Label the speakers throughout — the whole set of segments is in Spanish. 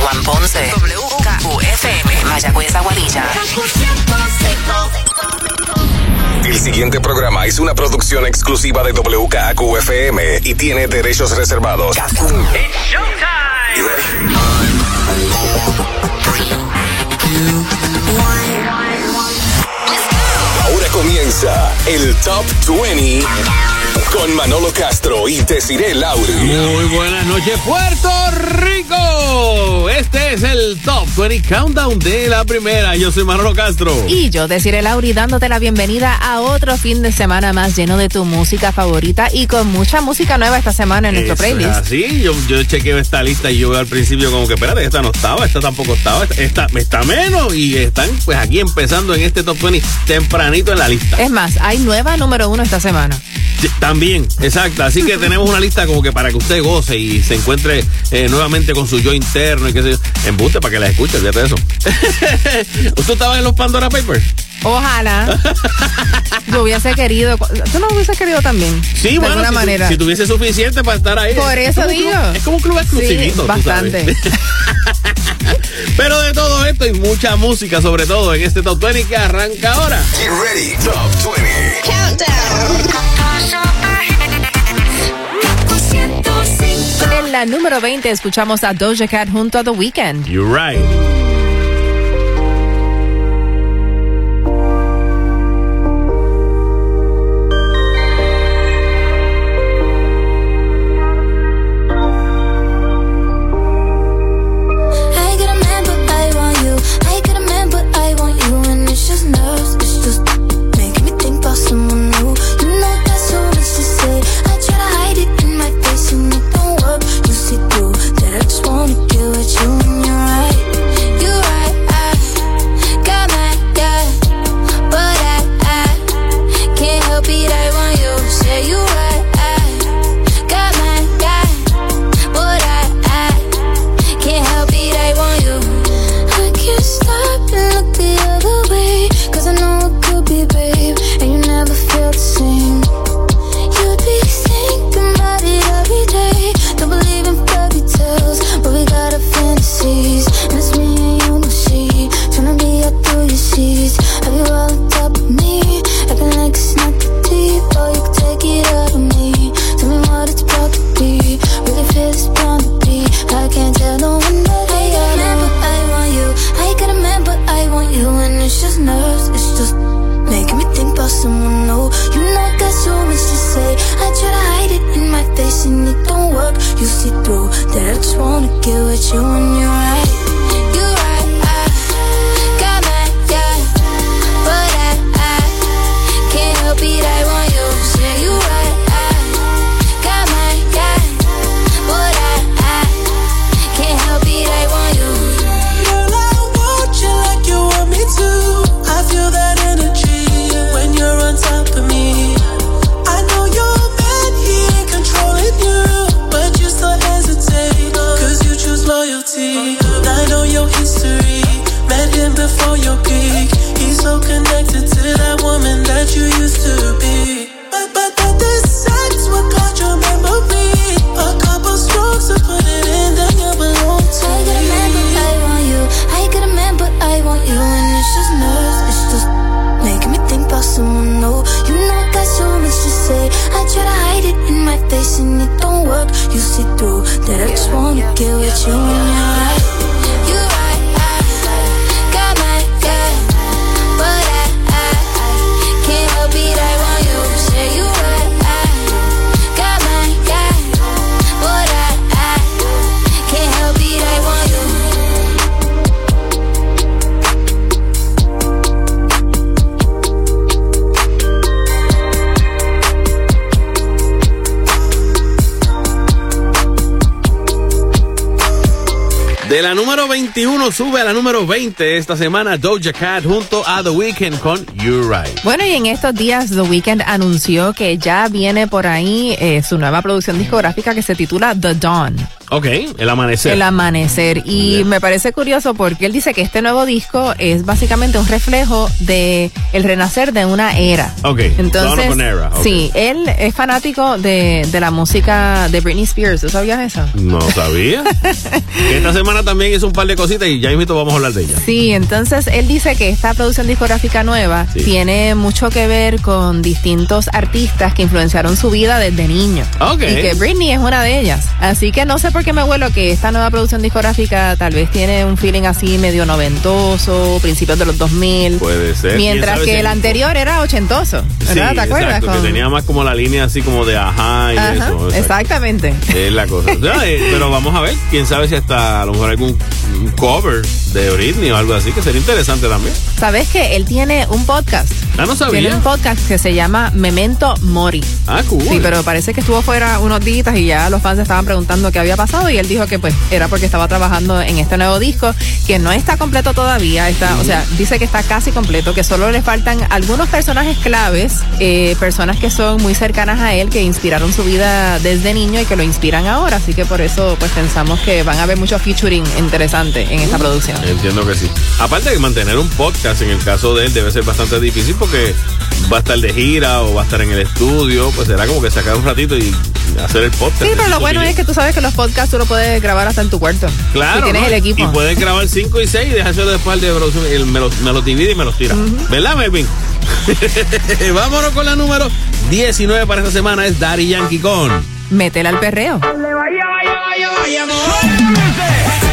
Speaker 1: Juan Ponce. WKUFM. Mayagüez Aguadilla.
Speaker 2: El siguiente programa es una producción exclusiva de WKQFM y tiene derechos reservados. Ahora comienza el Top 20 con Manolo Castro y Desiree Lauri.
Speaker 3: Muy buenas noches, Puerto Rico. Este es el Top 20 Countdown de la primera. Yo soy Manolo Castro.
Speaker 4: Y yo, Desiree Lauri, dándote la bienvenida a otro fin de semana más lleno de tu música favorita y con mucha música nueva esta semana en nuestro
Speaker 3: Eso
Speaker 4: playlist.
Speaker 3: Es así, yo, yo chequeo esta lista y yo veo al principio como que, espérate, esta no estaba, esta tampoco estaba, esta, esta está menos y están pues aquí empezando en este Top 20 tempranito en la lista.
Speaker 4: Es más, hay nueva número uno esta semana.
Speaker 3: También, exacto. Así que tenemos una lista como que para que usted goce y se encuentre eh, nuevamente con su yo interno y qué sé yo. Embuste para que la escuche, fíjate de eso. ¿Usted estaba en los Pandora Papers?
Speaker 4: Ojalá. yo hubiese querido. ¿Tú no hubiese querido también?
Speaker 3: Sí,
Speaker 4: de
Speaker 3: bueno,
Speaker 4: alguna
Speaker 3: si, tu-
Speaker 4: manera.
Speaker 3: si tuviese suficiente para estar ahí.
Speaker 4: Por
Speaker 3: Es
Speaker 4: eso digo.
Speaker 3: club- es como un club exclusivito.
Speaker 4: Sí, bastante.
Speaker 3: Pero de todo esto y mucha música, sobre todo en este Top 20 que arranca ahora.
Speaker 2: Get ready, Top 20.
Speaker 4: En la número 20 escuchamos a Doja Cat junto a The Weeknd.
Speaker 3: You're right. Número 20 esta semana Doja Cat junto a The Weeknd con You Right.
Speaker 4: Bueno, y en estos días The Weeknd anunció que ya viene por ahí eh, su nueva producción discográfica que se titula The Dawn.
Speaker 5: Ok, el amanecer.
Speaker 4: El amanecer. Y me parece curioso porque él dice que este nuevo disco es básicamente un reflejo de el renacer de una era.
Speaker 5: Ok,
Speaker 4: Entonces,
Speaker 5: of an era, ok.
Speaker 4: sí, él es fanático de, de la música de Britney Spears. ¿Tú sabías eso?
Speaker 5: No sabía. Esta semana también hizo un par de cositas y ya mismo vamos a hablar de ella.
Speaker 4: Sí, entonces él dice que esta producción discográfica nueva
Speaker 5: Sí.
Speaker 4: tiene mucho que ver con distintos artistas que influenciaron su vida desde niño.
Speaker 5: Ok.
Speaker 4: Y que Britney es una de ellas. Así que no sé por qué me huelo que esta nueva producción discográfica tal vez tiene un feeling así medio noventoso, principios de los 2000.
Speaker 5: Puede ser. ¿Quién
Speaker 4: Mientras que el anterior era ochentoso. ¿Verdad?
Speaker 5: Sí,
Speaker 4: ¿Te acuerdas?
Speaker 5: exacto,
Speaker 4: Con-
Speaker 5: que tenía más como la línea así como de ajá y
Speaker 4: Ajá,
Speaker 5: eso. exacto.
Speaker 4: exactamente.
Speaker 5: Es la cosa. O sea, eh, pero vamos a ver, quién sabe si hasta a lo mejor algún un cover de Britney o algo así, que sería interesante también.
Speaker 4: ¿Sabes que Él tiene un podcast.
Speaker 5: Ah, no sabía.
Speaker 4: Tiene un podcast que se llama Memento Mori.
Speaker 5: Ah, cool.
Speaker 4: Sí, pero parece que estuvo fuera unos días y ya los fans estaban preguntando qué había pasado y él dijo que pues era porque estaba trabajando en este nuevo disco que no está completo todavía, está, o sea, dice que está casi completo, que solo le faltan algunos personajes claves, eh, personas que son muy cercanas a él, que inspiraron su vida desde niño y que lo inspiran ahora, así que por eso pues pensamos que van a haber mucho featuring interesante en esta producción.
Speaker 5: Entiendo que sí. Aparte de mantener un podcast en el caso de él debe ser bastante difícil porque va a estar de gira o va a estar en el estudio, pues será como que sacar un ratito y hacer el podcast.
Speaker 4: Sí, pero lo bueno es que tú sabes que los podcasts tú lo puedes grabar hasta en tu cuarto.
Speaker 5: Claro.
Speaker 4: Si tienes
Speaker 5: ¿no?
Speaker 4: el equipo.
Speaker 5: Y puedes grabar 5 y 6 y dejárselo después al de producción. Me los, me los divide y me los tira. ¿Verdad, Melvin? Vámonos con la número 19 para esta semana. Es Daddy Yankee con.
Speaker 4: Métela al perreo.
Speaker 6: Vaya, vaya, vaya, vaya,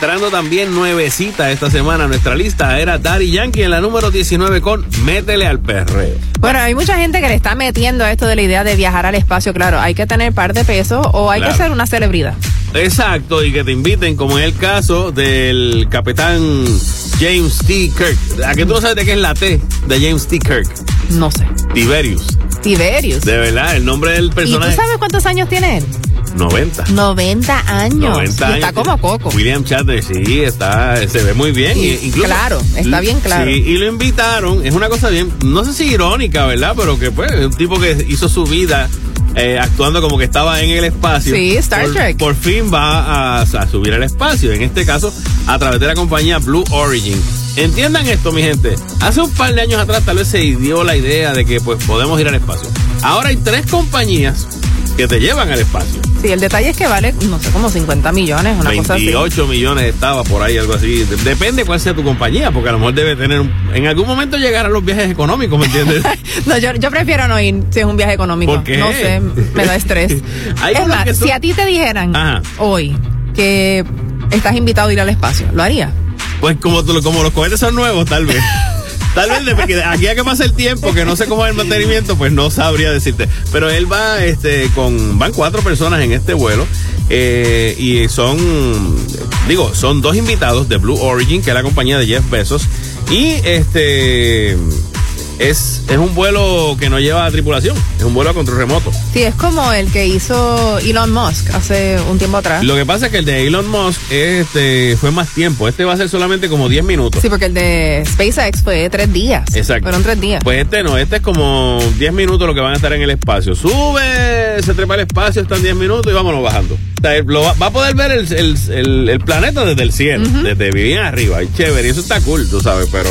Speaker 5: entrando también nuevecita esta semana a nuestra lista era Daddy Yankee en la número 19 con Métele al perreo.
Speaker 4: Bueno, hay mucha gente que le está metiendo a esto de la idea de viajar al espacio. Claro, hay que tener par de pesos o hay
Speaker 5: Claro.
Speaker 4: que ser una celebridad.
Speaker 5: Exacto, y que te inviten, como en el caso del capitán James T. Kirk. ¿A que tú no sabes de qué es la T de James T. Kirk?
Speaker 4: No sé.
Speaker 5: Tiberius.
Speaker 4: Tiberius.
Speaker 5: De verdad, el nombre del
Speaker 4: ¿Y tú
Speaker 5: personaje.
Speaker 4: sabes cuántos años tiene él?
Speaker 5: 90.
Speaker 4: 90 años.
Speaker 5: 90
Speaker 4: Y
Speaker 5: años.
Speaker 4: está como coco.
Speaker 5: William Shatner, sí, está, se ve muy bien.
Speaker 4: Sí,
Speaker 5: y incluso,
Speaker 4: claro, está bien claro.
Speaker 5: Sí, y lo invitaron, es una cosa bien, no sé si irónica, ¿verdad? Pero que pues, es un tipo que hizo su vida eh, actuando como que estaba en el espacio.
Speaker 4: Sí, Star
Speaker 5: Por-
Speaker 4: Trek.
Speaker 5: Por fin va a, a subir al espacio, en este caso a través de la compañía Blue Origin. Entiendan esto, mi gente. Hace un par de años atrás tal vez se dio la idea de que pues podemos ir al espacio. Ahora hay tres compañías que te llevan al espacio.
Speaker 4: Sí, el detalle es que vale, no sé, como 50 millones, una cosa así.
Speaker 5: 28 millones estaba por ahí, algo así. De- Depende cuál sea tu compañía, porque a lo mejor debe tener. un- en algún momento llegar a los viajes económicos, ¿me entiendes?
Speaker 4: No, yo, yo prefiero no ir si es un viaje económico.
Speaker 5: ¿Por qué?
Speaker 4: No sé, me da estrés. Es más, si a ti te dijeran
Speaker 5: Ajá.
Speaker 4: hoy que estás invitado a ir al espacio, ¿lo haría?
Speaker 5: pues como, tú- como los cohetes son nuevos, tal vez. Tal vez, de- aquí a que pase el tiempo, que no sé cómo es el mantenimiento, pues no sabría decirte. Pero él va, este, con, van cuatro personas en este vuelo, eh, y son, digo, son dos invitados de Blue Origin, que es la compañía de Jeff Bezos, y este, es, es un vuelo que no lleva tripulación, es un vuelo a control remoto.
Speaker 4: Sí, es como el que hizo Elon Musk hace un tiempo atrás.
Speaker 5: Lo que pasa es que el de Elon Musk, este, fue más tiempo, este va a ser solamente como 10 minutos.
Speaker 4: Sí, porque el de SpaceX fue tres días.
Speaker 5: Exacto.
Speaker 4: Fueron tres días.
Speaker 5: Pues este no, este es como 10 minutos lo que van a estar en el espacio. Sube, se trepa al espacio, están 10 minutos y vámonos bajando. O sea, lo va, va a poder ver el, el- el- el planeta desde el cielo, desde bien arriba. Y chévere, y eso está cool, tú sabes, pero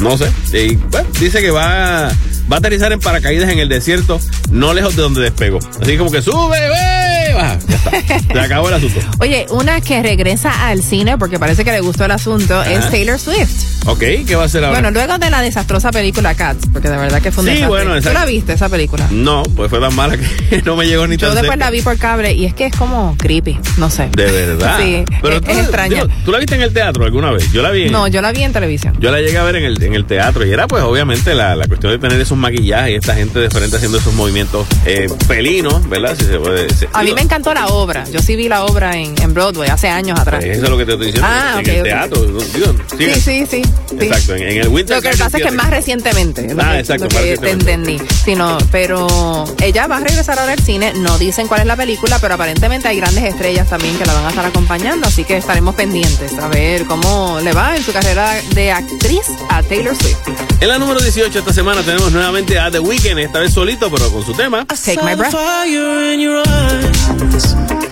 Speaker 5: no sé. Y, bueno, dice que va, va a aterrizar en paracaídas en el desierto, no lejos de donde despegó. Así como que sube, ve, baja. Ya está. Se acabó el asunto.
Speaker 4: Oye, una que regresa al cine porque parece que le gustó el asunto es Taylor Swift.
Speaker 5: Ok, ¿qué va a hacer ahora?
Speaker 4: Bueno, luego de la desastrosa película Cats, porque de verdad que fue un
Speaker 5: Sí,
Speaker 4: desastre.
Speaker 5: bueno,
Speaker 4: ¿Tú
Speaker 5: exacto.
Speaker 4: la viste esa película?
Speaker 5: no, pues fue tan mala que no me llegó ni
Speaker 4: Yo
Speaker 5: tan
Speaker 4: después
Speaker 5: cerca.
Speaker 4: la vi por cable y es que es como creepy, no sé.
Speaker 5: De verdad.
Speaker 4: Sí, es-
Speaker 5: tú,
Speaker 4: es extraña.
Speaker 5: digo, ¿Tú la viste en el teatro alguna vez? Yo la vi. en-
Speaker 4: No, yo la vi en televisión.
Speaker 5: Yo la llegué a ver en el, en el teatro y era pues obviamente la, la cuestión de tener esos maquillajes y esta gente de frente haciendo esos movimientos eh, felinos, ¿verdad? Si se puede.
Speaker 4: A mí me encantó la obra. Yo sí vi la obra en, en Broadway hace años atrás.
Speaker 5: pues, eso es lo que te estoy diciendo.
Speaker 4: Ah,
Speaker 5: en
Speaker 4: ok,
Speaker 5: el teatro.
Speaker 4: Sí, sí, sí. sí.
Speaker 5: Exacto, en, en el Winter
Speaker 4: Lo que pasa es que más recientemente,
Speaker 5: Ah,
Speaker 4: que,
Speaker 5: exacto,
Speaker 4: lo que te entendí. Sino, pero ella va a regresar ahora al cine, no dicen cuál es la película, pero aparentemente hay grandes estrellas también que la van a estar acompañando, así que estaremos pendientes a ver cómo le va en su carrera de actriz a Taylor Swift.
Speaker 5: En la número 18 esta semana tenemos nuevamente a The Weeknd, esta vez solito, pero con su tema.
Speaker 4: Take my breath.
Speaker 7: This.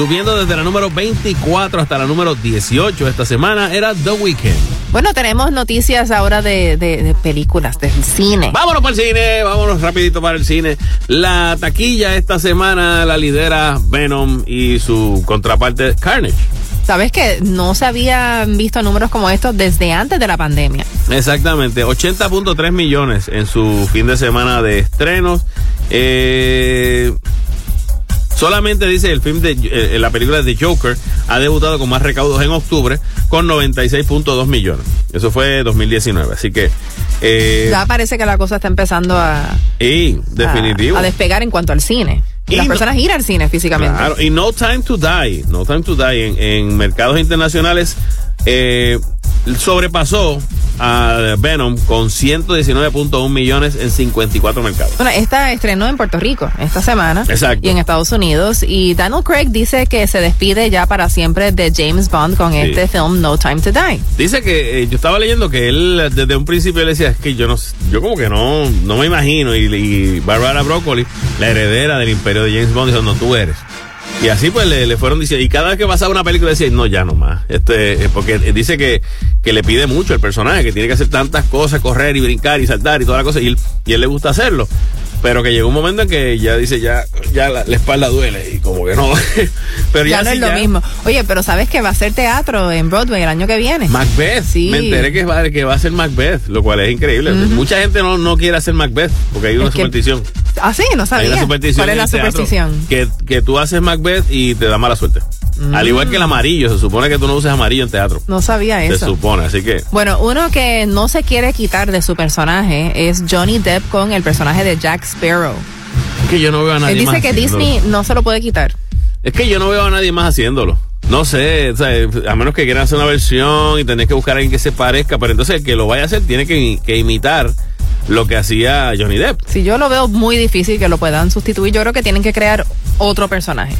Speaker 5: Subiendo desde la número 24 hasta la número 18 esta semana, era The Weeknd.
Speaker 4: Bueno, tenemos noticias ahora de, de- de películas, del cine.
Speaker 5: Vámonos para el cine, vámonos rapidito para el cine. La taquilla esta semana la lidera Venom y su contraparte Carnage.
Speaker 4: Sabes que no se habían visto números como estos desde antes de la pandemia.
Speaker 5: Exactamente, 80.3 millones en su fin de semana de estrenos. Eh, solamente dice el film de eh, la película de Joker ha debutado con más recaudos en octubre con 96.2 millones. Eso fue 2019, así que eh,
Speaker 4: Ya parece que la cosa está empezando a,
Speaker 5: y definitivo.
Speaker 4: a, a despegar en cuanto al cine. Y, las
Speaker 5: no-
Speaker 4: personas ir al cine físicamente.
Speaker 5: Claro, y No Time to Die, No Time to Die en, en mercados internacionales eh, sobrepasó a Venom con 119.1 millones en 54 mercados.
Speaker 4: Bueno, esta estrenó en Puerto Rico esta semana.
Speaker 5: Exacto.
Speaker 4: Y en Estados Unidos. Y Daniel Craig dice que se despide ya para siempre de James Bond con
Speaker 5: Sí.
Speaker 4: este film No Time to Die.
Speaker 5: Dice que eh, yo estaba leyendo que él desde un principio le decía es que yo no yo como que no no me imagino y, y Barbara Broccoli la heredera del imperio de James Bond dijo no tú eres y así pues le, le fueron diciendo y cada vez que pasaba una película decía no ya no más. Este eh, porque dice que, que le pide mucho el personaje que tiene que hacer tantas cosas correr y brincar y saltar y toda la cosa y y él le gusta hacerlo pero que llegó un momento en que ya dice ya ya la, la espalda duele y como que no pero
Speaker 4: Ya,
Speaker 5: ya,
Speaker 4: no
Speaker 5: sí,
Speaker 4: es lo
Speaker 5: ya-
Speaker 4: mismo. Oye, pero ¿sabes que va a ser teatro en Broadway el año que viene?
Speaker 5: Macbeth.
Speaker 4: Sí.
Speaker 5: Me enteré que va, que va a ser Macbeth, lo cual es increíble. Mucha gente no, no quiere hacer Macbeth porque hay una
Speaker 4: Es que-
Speaker 5: superstición.
Speaker 4: Ah, sí, no
Speaker 5: Hay
Speaker 4: sabía.
Speaker 5: una superstición.
Speaker 4: ¿Cuál es la superstición?
Speaker 5: Que, que tú haces Macbeth y te da mala suerte. Al igual que el amarillo, se supone que tú no uses amarillo en teatro.
Speaker 4: No sabía
Speaker 5: Se
Speaker 4: eso.
Speaker 5: supone, así que.
Speaker 4: Bueno, uno que no se quiere quitar de su personaje es Johnny Depp con el personaje de Jack Sparrow.
Speaker 5: Es que yo no veo a nadie
Speaker 4: Él dice
Speaker 5: más
Speaker 4: que
Speaker 5: haciéndolo.
Speaker 4: Disney no se lo puede quitar.
Speaker 5: Es que yo no veo a nadie más haciéndolo. No sé, o sea, a menos que quieran hacer una versión y tenés que buscar a alguien que se parezca, pero entonces el que lo vaya a hacer tiene que, que imitar lo que hacía Johnny Depp.
Speaker 4: Si yo lo veo muy difícil que lo puedan sustituir, yo creo que tienen que crear otro personaje.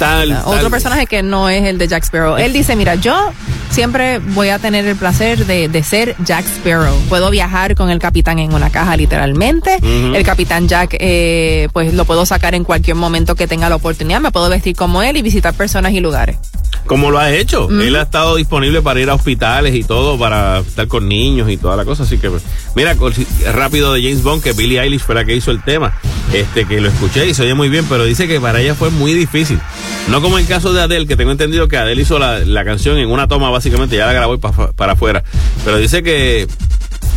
Speaker 5: Tal,
Speaker 4: Otro personaje que no es el de Jack Sparrow. Él dice, mira, yo siempre voy a tener el placer de, de ser Jack Sparrow. Puedo viajar con el capitán en una caja literalmente. El capitán Jack, eh, pues lo puedo sacar en cualquier momento que tenga la oportunidad. Me puedo vestir como él y visitar personas y lugares.
Speaker 5: Como lo ha hecho. Él ha estado disponible para ir a hospitales y todo, para estar con niños y toda la cosa. Así que, pues, mira, rápido de James Bond, que Billie Eilish fue la que hizo el tema. Este, que lo escuché y se oye muy bien, pero dice que para ella fue muy difícil. No como el caso de Adele, que tengo entendido que Adele hizo la, la canción en una toma, básicamente, ya la grabó y pa- para afuera. Pero dice que,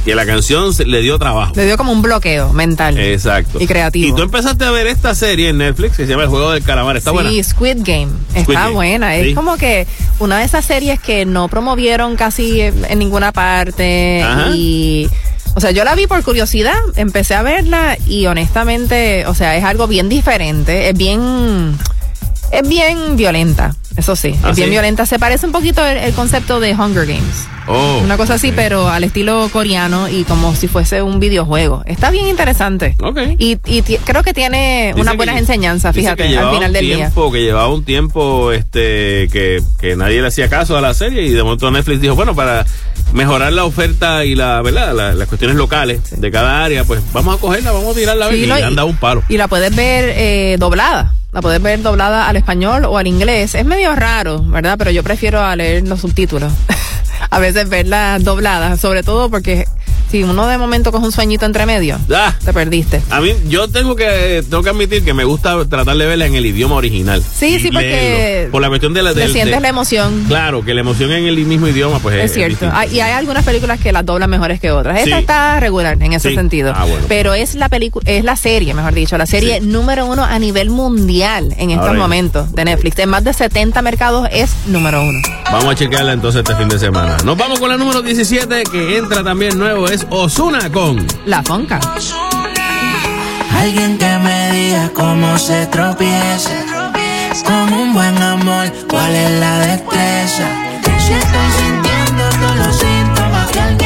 Speaker 5: que la canción le dio trabajo.
Speaker 4: Le dio como un bloqueo mental.
Speaker 5: Exacto.
Speaker 4: Y creativo.
Speaker 5: Y tú empezaste a ver esta serie en Netflix que se llama El Juego del Calamar. Está
Speaker 4: sí,
Speaker 5: buena.
Speaker 4: Squid Game. Está
Speaker 5: Game.
Speaker 4: buena.
Speaker 5: Sí.
Speaker 4: Es como que una de esas series que no promovieron casi en en ninguna parte.
Speaker 5: Ajá.
Speaker 4: Y. O sea, yo la vi por curiosidad, empecé a verla y honestamente, o sea, es algo bien diferente, es bien, es bien violenta, eso sí,
Speaker 5: ¿Ah,
Speaker 4: es bien
Speaker 5: sí?
Speaker 4: violenta. Se parece un poquito el, el concepto de Hunger Games.
Speaker 5: Oh,
Speaker 4: Una cosa así, pero al estilo coreano y como si fuese un videojuego. Está bien interesante.
Speaker 5: Ok.
Speaker 4: Y, y creo que tiene
Speaker 5: Dice
Speaker 4: unas
Speaker 5: que-
Speaker 4: buenas enseñanzas, fíjate,
Speaker 5: que
Speaker 4: al final del día.
Speaker 5: tiempo, Que llevaba un tiempo este que, que nadie le hacía caso a la serie y de momento Netflix dijo, bueno, para mejorar la oferta y la verdad la- las cuestiones locales de cada área, pues vamos a cogerla, vamos a tirarla a ver
Speaker 4: Sí,
Speaker 5: y
Speaker 4: y-
Speaker 5: han dado un palo.
Speaker 4: Y la puedes ver eh, doblada. La puedes ver doblada al español o al inglés. Es medio raro, ¿verdad? Pero yo prefiero a leer los subtítulos. a veces verla doblada, sobre todo porque si uno de momento coge un sueñito entre medio,
Speaker 5: Ah,
Speaker 4: te perdiste.
Speaker 5: a mí, yo tengo que, tengo que admitir que me gusta tratar de verla en el idioma original.
Speaker 4: Sí, sí, porque.
Speaker 5: Por la cuestión de la del-
Speaker 4: sientes
Speaker 5: de-
Speaker 4: la emoción.
Speaker 5: Claro, que la emoción en el mismo idioma, pues es,
Speaker 4: Es cierto. Hay- y hay algunas películas que las doblan mejores que otras. Esta
Speaker 5: Sí.
Speaker 4: está regular en ese
Speaker 5: Sí.
Speaker 4: sentido.
Speaker 5: Ah, bueno.
Speaker 4: Pero es la película, es la serie, mejor dicho, la serie
Speaker 5: Sí.
Speaker 4: número uno a nivel mundial en estos
Speaker 5: Ahora ya.
Speaker 4: momentos de Netflix. En más de 70 mercados es número uno.
Speaker 5: Vamos a chequearla entonces este fin de semana. Nos vamos con la número 17 que entra también nuevo, es Osuna con...
Speaker 4: La Fonca.
Speaker 8: Alguien que me diga cómo se tropieza Con un buen amor, cuál es la destreza Si estoy sintiendo todos los síntomas Que alguien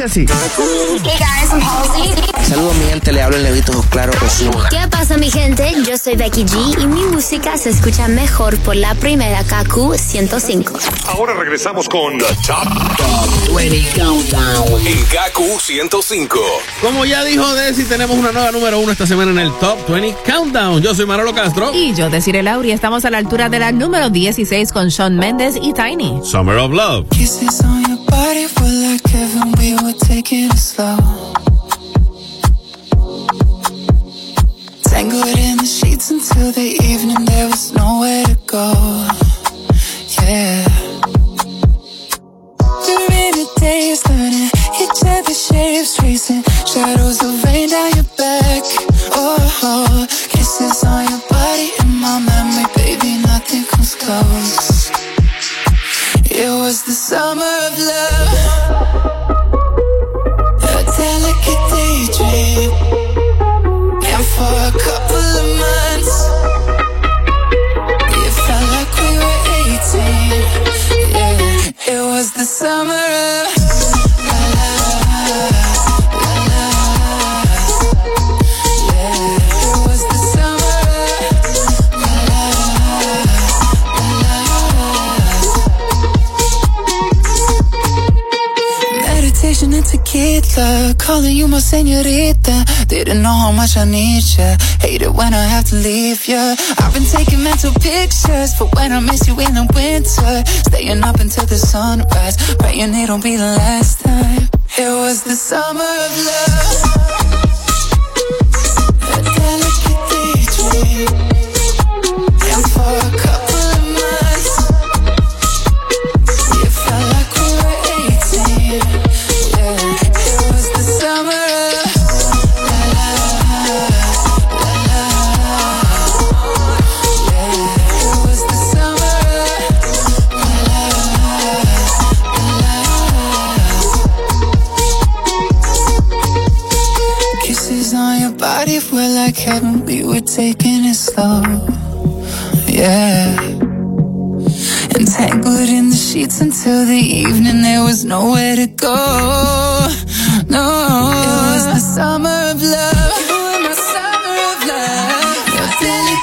Speaker 9: dice así.
Speaker 10: Hey guys, I'm Halsey.
Speaker 9: Saludos, mi gente. Le hablo el negrito Claro Osuna.
Speaker 10: ¿Qué pasa mi gente? Yo soy Becky G y mi música se escucha mejor por la primera KQ 105.
Speaker 11: Ahora regresamos con The Top, 20 Countdown en Kaku 105.
Speaker 5: Como ya dijo Desi, tenemos una nueva número uno esta semana en el Top 20 Countdown. Yo soy Manolo Castro.
Speaker 4: Y yo, Desiree Lauri, estamos a la altura de la número 16 con Sean Mendes y Tiny.
Speaker 5: Summer of Love.
Speaker 12: Kisses on your body were taking it slow. Leave ya. I've been taking mental pictures for when I miss you in the winter. Staying up until the sunrise, praying it'll be the last time. It was the summer of love.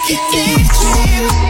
Speaker 5: que te digo.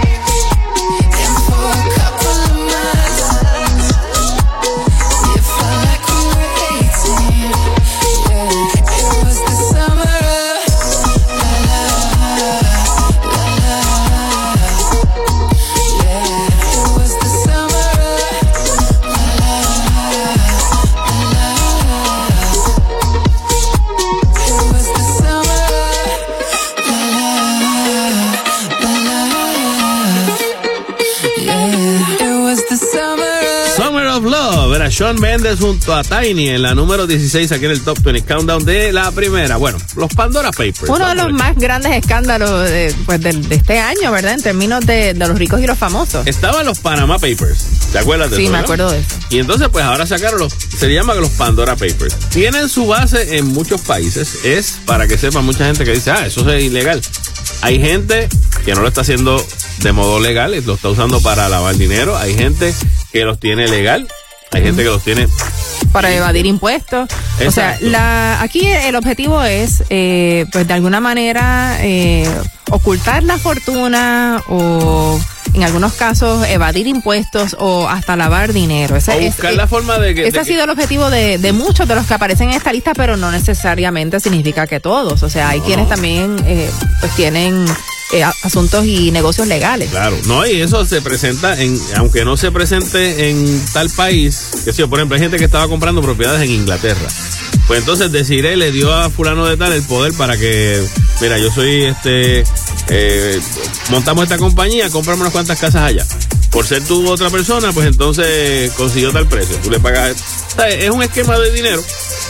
Speaker 5: Sean Mendes junto a Tiny en la número 16 aquí en el Top 20 Countdown de la primera. Bueno, los Pandora Papers.
Speaker 4: Uno de los más grandes escándalos de, pues, de este año, ¿verdad? En términos de, de los ricos y los famosos.
Speaker 5: Estaban los Panama Papers. ¿Te acuerdas de
Speaker 4: Sí,
Speaker 5: eso?
Speaker 4: me
Speaker 5: no?
Speaker 4: acuerdo de eso.
Speaker 5: Y entonces, pues ahora sacaron los. Se llama los Pandora Papers. Tienen su base en muchos países. Es para que sepa mucha gente que dice, ah, eso es ilegal. Hay gente que no lo está haciendo de modo legal, lo está usando para lavar dinero. Hay gente que los tiene legal. Hay gente que los tiene.
Speaker 4: para evadir impuestos. O sea, la, aquí el objetivo es, eh, pues de alguna manera, eh, ocultar la fortuna o en algunos casos evadir impuestos o hasta lavar dinero. Ese,
Speaker 5: O buscar
Speaker 4: es-
Speaker 5: la forma de que.
Speaker 4: ese
Speaker 5: de
Speaker 4: ha
Speaker 5: que-
Speaker 4: sido el objetivo de, de muchos de los que aparecen en esta lista, pero no necesariamente significa que todos. O sea, hay quienes también eh, pues tienen eh, asuntos y negocios legales.
Speaker 5: Claro, no, y eso se presenta en, aunque no se presente en tal país, que sí, por ejemplo, hay gente que estaba comprando propiedades en Inglaterra. Pues entonces Desiree le dio a fulano de tal el poder para que, mira, yo soy este, eh, montamos esta compañía, compramos unas cuantas casas allá. Por ser tú otra persona, pues entonces consiguió tal precio. Tú le pagas. Es un esquema de dinero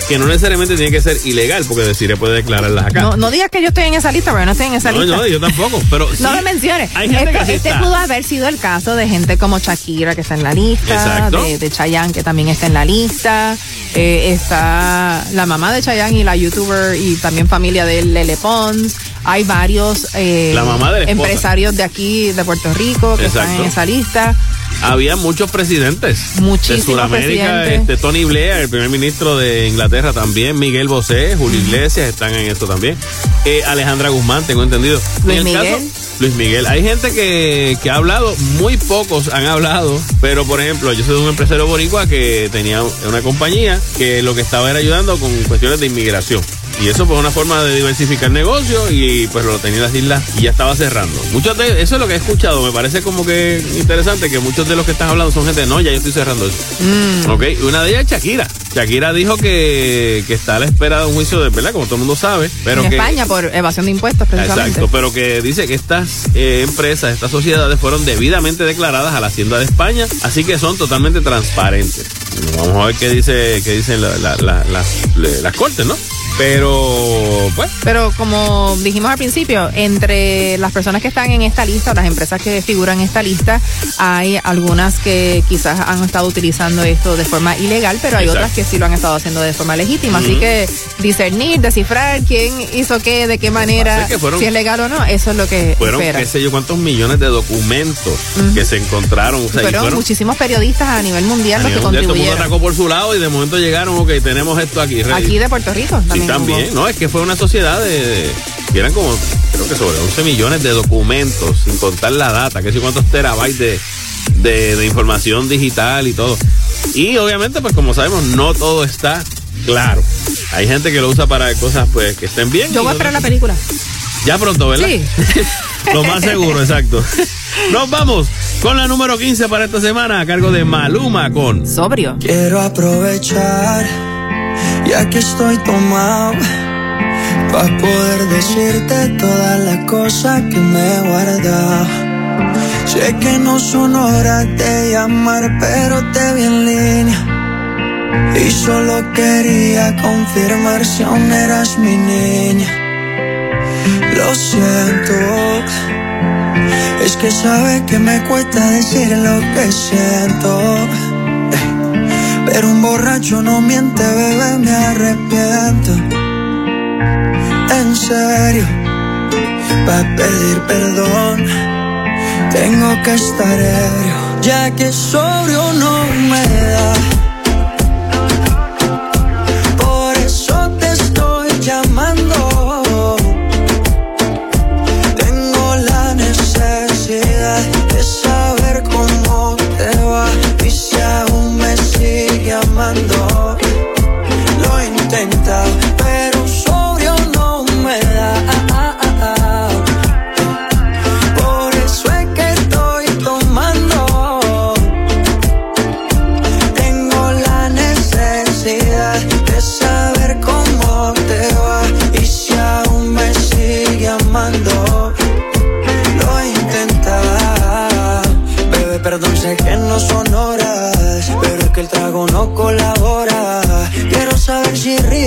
Speaker 5: que no necesariamente tiene que ser ilegal, porque Desiree puede declararlas acá.
Speaker 4: No, no digas que yo estoy en esa lista, yo no estoy en esa
Speaker 5: No,
Speaker 4: lista.
Speaker 5: no, yo tampoco, pero sí,
Speaker 4: No me menciones.
Speaker 5: Hay gente
Speaker 4: Esto-
Speaker 5: que sí
Speaker 4: este
Speaker 5: está.
Speaker 4: pudo haber sido el caso de gente como Shakira, que está en la lista,
Speaker 5: Exacto.
Speaker 4: de, de Chayanne, que también está en la lista. Eh, está la mamá de Chayanne y la youtuber y también familia de Lele Pons. Hay varios eh,
Speaker 5: La mamá de la
Speaker 4: empresarios de aquí, de Puerto Rico, que están en esa lista.
Speaker 5: Había muchos presidentes.
Speaker 4: Muchísimos
Speaker 5: De Sudamérica,
Speaker 4: presidentes.
Speaker 5: este, Tony Blair, el primer ministro de Inglaterra también, Miguel Bosé, Julio Iglesias están en esto también. Eh, Alejandra Guzmán, tengo entendido.
Speaker 4: Luis
Speaker 5: En
Speaker 4: Miguel.
Speaker 5: caso- Luis Miguel. Hay gente que, que ha hablado, muy pocos han hablado, pero por ejemplo, yo soy de un empresario boricua que tenía una compañía que lo que estaba era ayudando con cuestiones de inmigración. Y eso fue una forma de diversificar negocio y pues lo tenía en las islas y ya estaba cerrando. Muchos de eso es lo que he escuchado, me parece como que interesante que muchos de los que están hablando son gente, no, ya yo estoy cerrando eso.
Speaker 4: Mm.
Speaker 5: Ok, una de ellas es Shakira. Shakira dijo que, que está a la espera de un juicio de verdad, como todo el mundo sabe, pero
Speaker 4: en
Speaker 5: que
Speaker 4: España por evasión de impuestos, precisamente.
Speaker 5: Exacto, pero que dice que estas eh, empresas, estas sociedades fueron debidamente declaradas a la Hacienda de España, así que son totalmente transparentes. Vamos a ver qué dice qué dicen la- la- la- las cortes, ¿no? Pero, pues,
Speaker 4: Pero como dijimos al principio, entre las personas que están en esta lista, las empresas que figuran en esta lista, hay algunas que quizás han estado utilizando esto de forma ilegal, pero hay
Speaker 5: Exacto.
Speaker 4: otras que sí lo han estado haciendo de forma legítima. Así que discernir, descifrar quién hizo qué, de qué manera,
Speaker 5: que fueron-
Speaker 4: si es legal o no, eso es lo que
Speaker 5: fueron
Speaker 4: espera.
Speaker 5: qué sé yo cuántos millones de documentos que se encontraron. O sea,
Speaker 4: fueron,
Speaker 5: fueron
Speaker 4: muchísimos periodistas a nivel mundial
Speaker 5: a
Speaker 4: los que
Speaker 5: mundial, todo el mundo
Speaker 4: contribuyeron.
Speaker 5: atacó por su lado y de momento llegaron, ok, tenemos esto aquí. ready.
Speaker 4: Aquí de Puerto Rico
Speaker 5: Sí,
Speaker 4: también.
Speaker 5: no, es que fue una sociedad de, de- que eran como, creo que sobre 11 millones de documentos, sin contar la data, que sé cuántos terabytes de, de, de información digital y todo. Y obviamente, pues como sabemos, no todo está claro. Hay gente que lo usa para cosas pues que estén bien.
Speaker 4: Yo voy a esperar la película.
Speaker 5: Ya pronto, ¿verdad?
Speaker 4: Sí.
Speaker 5: lo más seguro, exacto. Nos vamos con la número 15 para esta semana a cargo de Maluma con
Speaker 4: Sobrio.
Speaker 13: Quiero aprovechar, ya que estoy tomado, para poder decirte todas las cosas que me he guardado. Sé que no son horas de llamar, pero te vi en línea. Y solo quería confirmar si aún eras mi niña. Lo siento. Es que sabe que me cuesta decir lo que siento. Pero un borracho no miente, bebé, me arrepiento. En serio, para pedir perdón, tengo que estar ebrio, ya que sobrio no me da.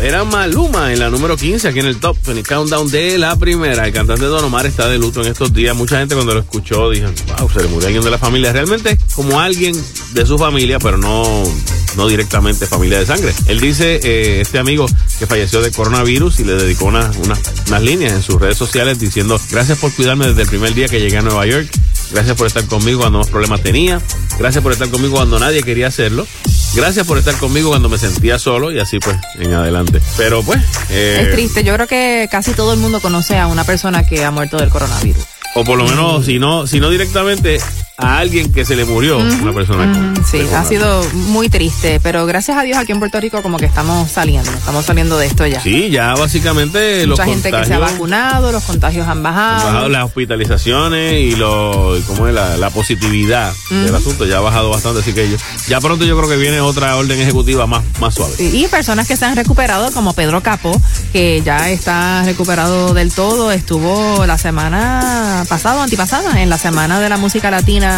Speaker 5: Era Maluma en la número 15 aquí en el top 20 countdown de la primera. El cantante Don Omar está de luto en estos días. Mucha gente cuando lo escuchó dijo, wow, se le murió alguien de la familia. Realmente como alguien de su familia, pero no, no directamente familia de sangre. Él dice, eh, este amigo que falleció de coronavirus y le dedicó unas unas- unas líneas en sus redes sociales diciendo, gracias por cuidarme desde el primer día que llegué a Nueva York. Gracias por estar conmigo cuando más problemas tenía. Gracias por estar conmigo cuando nadie quería hacerlo. Gracias por estar conmigo cuando me sentía solo y así pues en adelante. Pero pues... eh,
Speaker 4: Es triste. Yo creo que casi todo el mundo conoce a una persona que ha muerto del coronavirus.
Speaker 5: O por lo menos, si no, si no directamente a alguien que se le murió, una persona con-
Speaker 4: Sí, ha sido muy triste, pero gracias a Dios aquí en Puerto Rico como que estamos saliendo, estamos saliendo de esto ya.
Speaker 5: Sí, ya básicamente los
Speaker 4: Mucha gente que se ha vacunado, los contagios han
Speaker 5: han
Speaker 4: bajado.
Speaker 5: bajado las hospitalizaciones y lo y cómo es la, la positividad del asunto ya ha bajado bastante así que yo, ya pronto yo creo que viene otra orden ejecutiva más más suave
Speaker 4: Y y personas que se han recuperado, como Pedro Capó, que ya está recuperado del todo, estuvo la semana pasada antipasada, en la semana de la música latina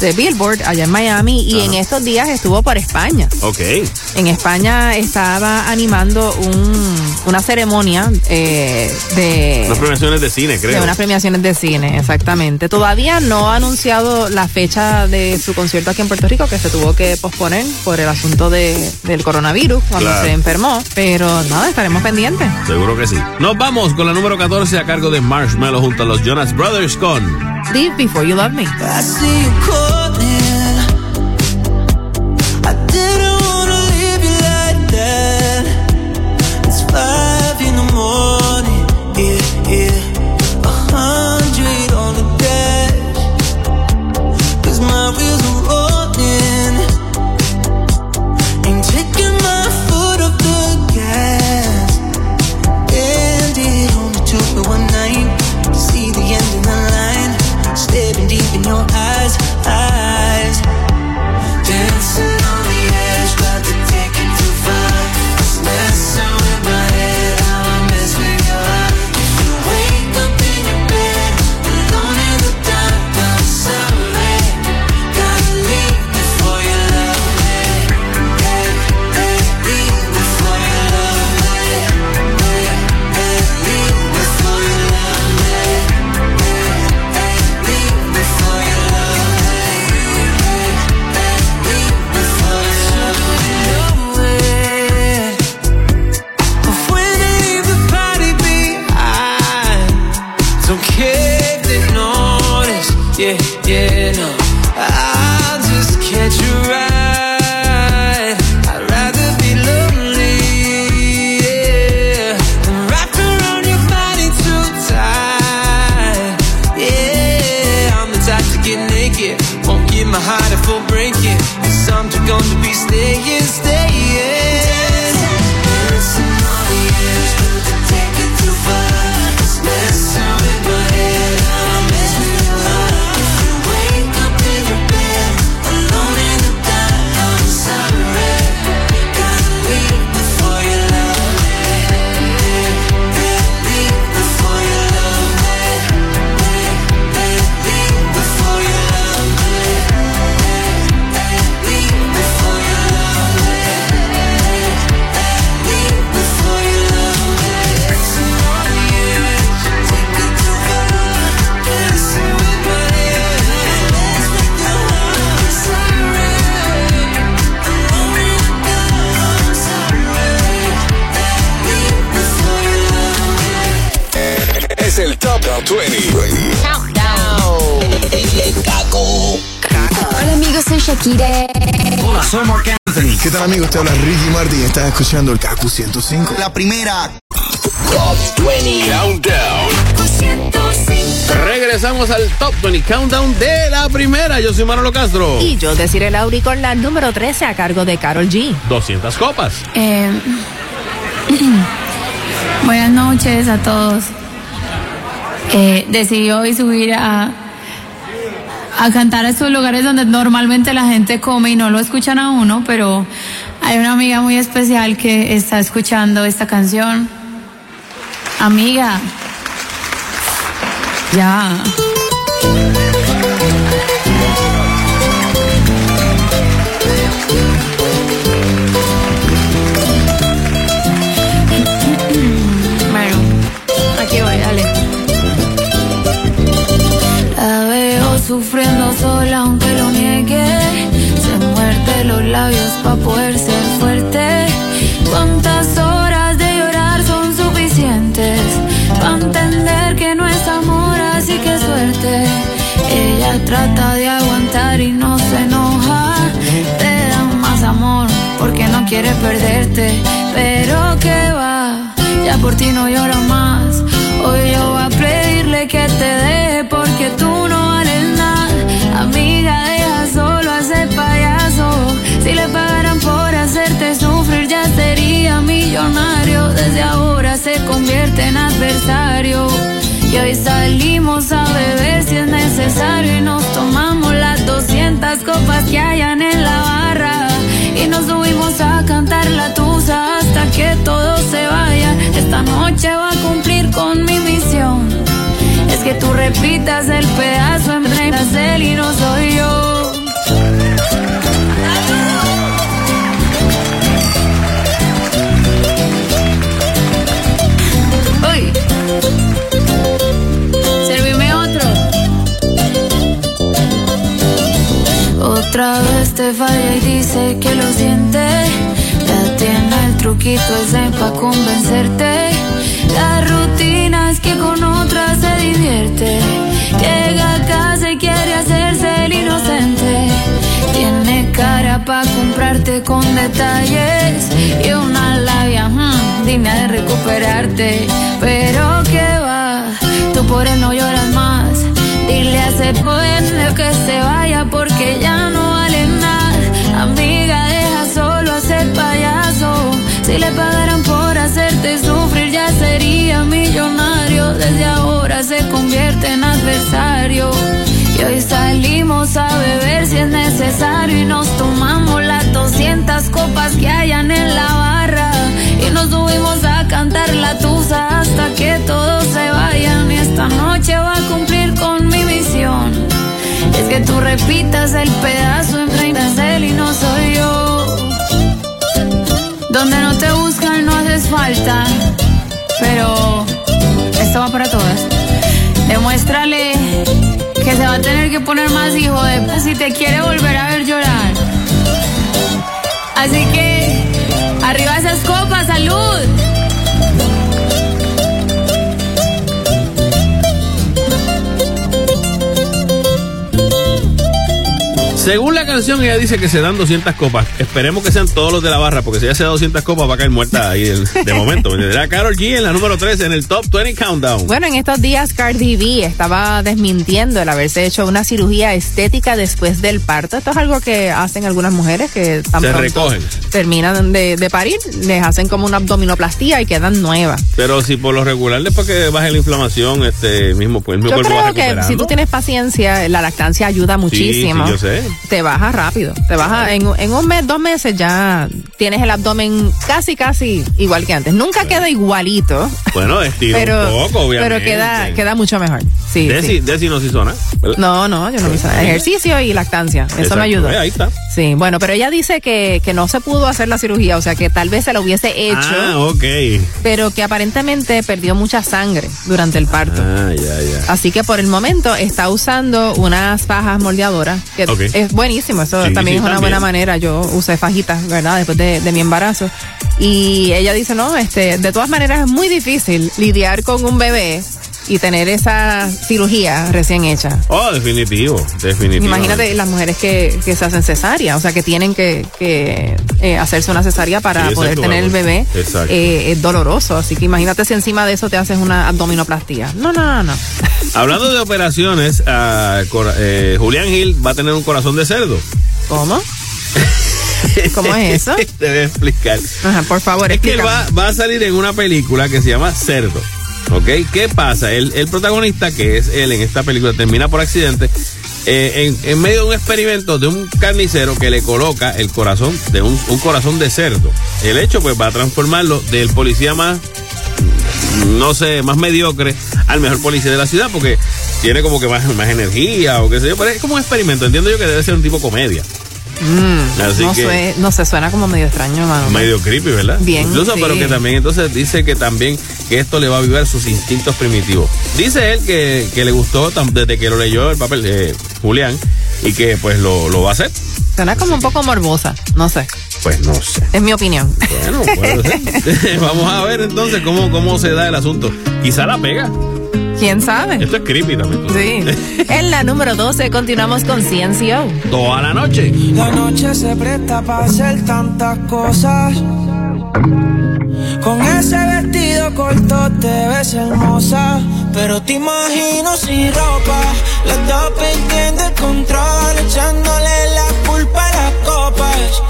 Speaker 4: de Billboard, allá en Miami, y en estos días estuvo por España.
Speaker 5: Ok.
Speaker 4: En España estaba animando un- una ceremonia eh, de...
Speaker 5: unas premiaciones de cine creo
Speaker 4: De unas premiaciones de cine, exactamente. Todavía no ha anunciado la fecha de su concierto aquí en Puerto Rico, que se tuvo que posponer por el asunto de, del coronavirus cuando
Speaker 5: Claro.
Speaker 4: se enfermó. Pero nada, estaremos pendientes.
Speaker 5: seguro que sí nos vamos con la número 14 a cargo de Marshmallow junto a los Jonas Brothers con
Speaker 4: Leave Before You Love Me.
Speaker 11: I see you calling.
Speaker 14: Escuchando el KQ 105. La primera.
Speaker 2: Countdown.
Speaker 5: regresamos al top 20 countdown de la primera yo soy Manolo Castro
Speaker 4: Y yo deciré Lauri con la número 13 a cargo de Carol G.
Speaker 5: 200 copas
Speaker 15: Eh, buenas noches a todos. Eh, decidí hoy subir a, a cantar a estos lugares donde normalmente la gente come y no lo escuchan a uno, pero hay una amiga muy especial que está escuchando esta canción. Amiga, ya. Porque no quiere perderte. Pero que va, ya por ti no lloro más. Hoy yo voy a pedirle que te deje porque tú no vales nada. Amiga, deja solo ese payaso. Si le pagaran por hacerte sufrir, ya sería millonario. Desde ahora se convierte en adversario. Y hoy salimos a beber si es necesario y nos tomamos las 200 copas que hayan en tú repitas el pedazo en él y no soy yo. Servime otro. Otra vez te falla y dice que lo siente. Ya tiene el truquito ese pa' convencerte. La rutina es que con otra se divierte. Llega a casa y quiere hacerse el inocente. Tiene cara pa' comprarte con detalles. Y una labia, hmm, digna de recuperarte. Pero que va, tú por él no lloras más. Dile a ese pueblo que se vaya porque ya no vale nada. Amiga, deja solo a ese payaso. Si le pagaran por hacerte sufrir, sería millonario. Desde ahora se convierte en adversario. Y hoy salimos a beber si es necesario. Y nos tomamos las 200 copas que hayan en la barra. Y nos subimos a cantar la tusa hasta que todos se vayan. Y esta noche va a cumplir con mi misión. Es que tú repitas el pedazo en él y no soy yo. Donde no te buscan no haces falta. Pero esto va para todas. Demuéstrale que se va a tener que poner más hijo de si te quiere volver a ver llorar. Así que arriba esas copas, salud.
Speaker 5: Según la canción, ella dice que se dan 200 copas. Esperemos que sean todos los de la barra, porque si ella se da 200 copas va a caer muerta ahí de, momento. Era Carol G en la número 3 en el Top 20 Countdown.
Speaker 4: Bueno, en estos días Cardi B estaba desmintiendo el haberse hecho una cirugía estética después del parto. Esto es algo que hacen algunas mujeres que tan
Speaker 5: Se recogen.
Speaker 4: terminan de, de parir, les hacen como una abdominoplastía y quedan nuevas.
Speaker 5: Pero si por lo regular, después que baje la inflamación, este mismo, pues, el mismo
Speaker 4: Yo
Speaker 5: cuerpo va
Speaker 4: creo que si tú tienes paciencia, la lactancia ayuda muchísimo.
Speaker 5: sí, yo sé.
Speaker 4: Te baja rápido. Te baja en, en un mes, dos meses ya tienes el abdomen casi, casi igual que antes. Nunca queda igualito,
Speaker 5: Bueno, estira
Speaker 4: pero,
Speaker 5: un poco, obviamente.
Speaker 4: pero queda, queda mucho mejor. Sí,
Speaker 5: Desi,
Speaker 4: sí.
Speaker 5: Desi no se hizo nada.
Speaker 4: No, no, yo no me hice nada. Ejercicio y lactancia. Eso
Speaker 5: Exacto.
Speaker 4: me ayudó.
Speaker 5: Eh, ahí está.
Speaker 4: Sí, bueno, pero ella dice que, que no se pudo hacer la cirugía, o sea que tal vez se lo hubiese hecho,
Speaker 5: Ah, ok.
Speaker 4: pero que aparentemente perdió mucha sangre durante el parto.
Speaker 5: Ah, ya, ya.
Speaker 4: Así que por el momento está usando unas fajas moldeadoras, que
Speaker 5: Ok.
Speaker 4: es buenísimo, eso
Speaker 5: Sí,
Speaker 4: también
Speaker 5: sí,
Speaker 4: es una
Speaker 5: también.
Speaker 4: buena manera. Yo usé fajitas, ¿verdad? Después de, de mi embarazo. Y ella dice, no, este, de todas maneras es muy difícil lidiar con un bebé y tener esa cirugía recién hecha.
Speaker 5: Oh, definitivo, definitivo.
Speaker 4: Imagínate las mujeres que, que se hacen cesárea, o sea, que tienen que, que eh, hacerse una cesárea para
Speaker 5: Sí,
Speaker 4: poder tener el bebé.
Speaker 5: Exacto.
Speaker 4: Eh, es doloroso, así que imagínate si encima de eso te haces una abdominoplastía. No, no, no, no.
Speaker 5: Hablando de operaciones, cora- eh, Julián Gil va a tener un corazón de cerdo.
Speaker 4: ¿Cómo? ¿Cómo es eso?
Speaker 5: Te voy a explicar.
Speaker 4: Ajá, por favor,
Speaker 5: Es que él
Speaker 4: explícame.
Speaker 5: va, va a salir en una película que se llama Cerdo. ¿Ok? ¿Qué pasa? El, el protagonista, que es él en esta película, termina por accidente eh, en, en medio de un experimento de un carnicero que le coloca el corazón de un, un corazón de cerdo. El hecho, pues, va a transformarlo del policía más, no sé, más mediocre al mejor policía de la ciudad porque tiene como que más, más energía o qué sé yo. Pero es como un experimento. Entiendo yo que debe ser un tipo comedia.
Speaker 4: Mm,
Speaker 5: Así
Speaker 4: no,
Speaker 5: que-
Speaker 4: sue- no se suena como medio extraño, mano.
Speaker 5: Medio creepy, ¿verdad?
Speaker 4: Bien,
Speaker 5: Incluso,
Speaker 4: sí.
Speaker 5: pero que también entonces dice que también que esto le va a avivar sus instintos primitivos. Dice él que, que le gustó desde que lo leyó el papel eh, Julián y que pues lo, lo va a hacer.
Speaker 4: Suena como un poco morbosa, no sé.
Speaker 5: Pues no sé.
Speaker 4: Es mi opinión.
Speaker 5: Bueno. Vamos a ver entonces cómo, cómo se da el asunto. Quizá la pega.
Speaker 4: ¿Quién sabe?
Speaker 5: Esto es creepy también.
Speaker 4: Sí. En la número 12 continuamos con CNCO.
Speaker 5: Toda la noche.
Speaker 8: La noche se presta para hacer tantas cosas. Con ese vestido corto te ves hermosa. Pero te imagino sin ropa. Las dos perdiendo el control. Echándole la culpa a las copas.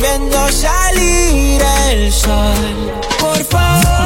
Speaker 8: Viendo salir el sol. Por favor,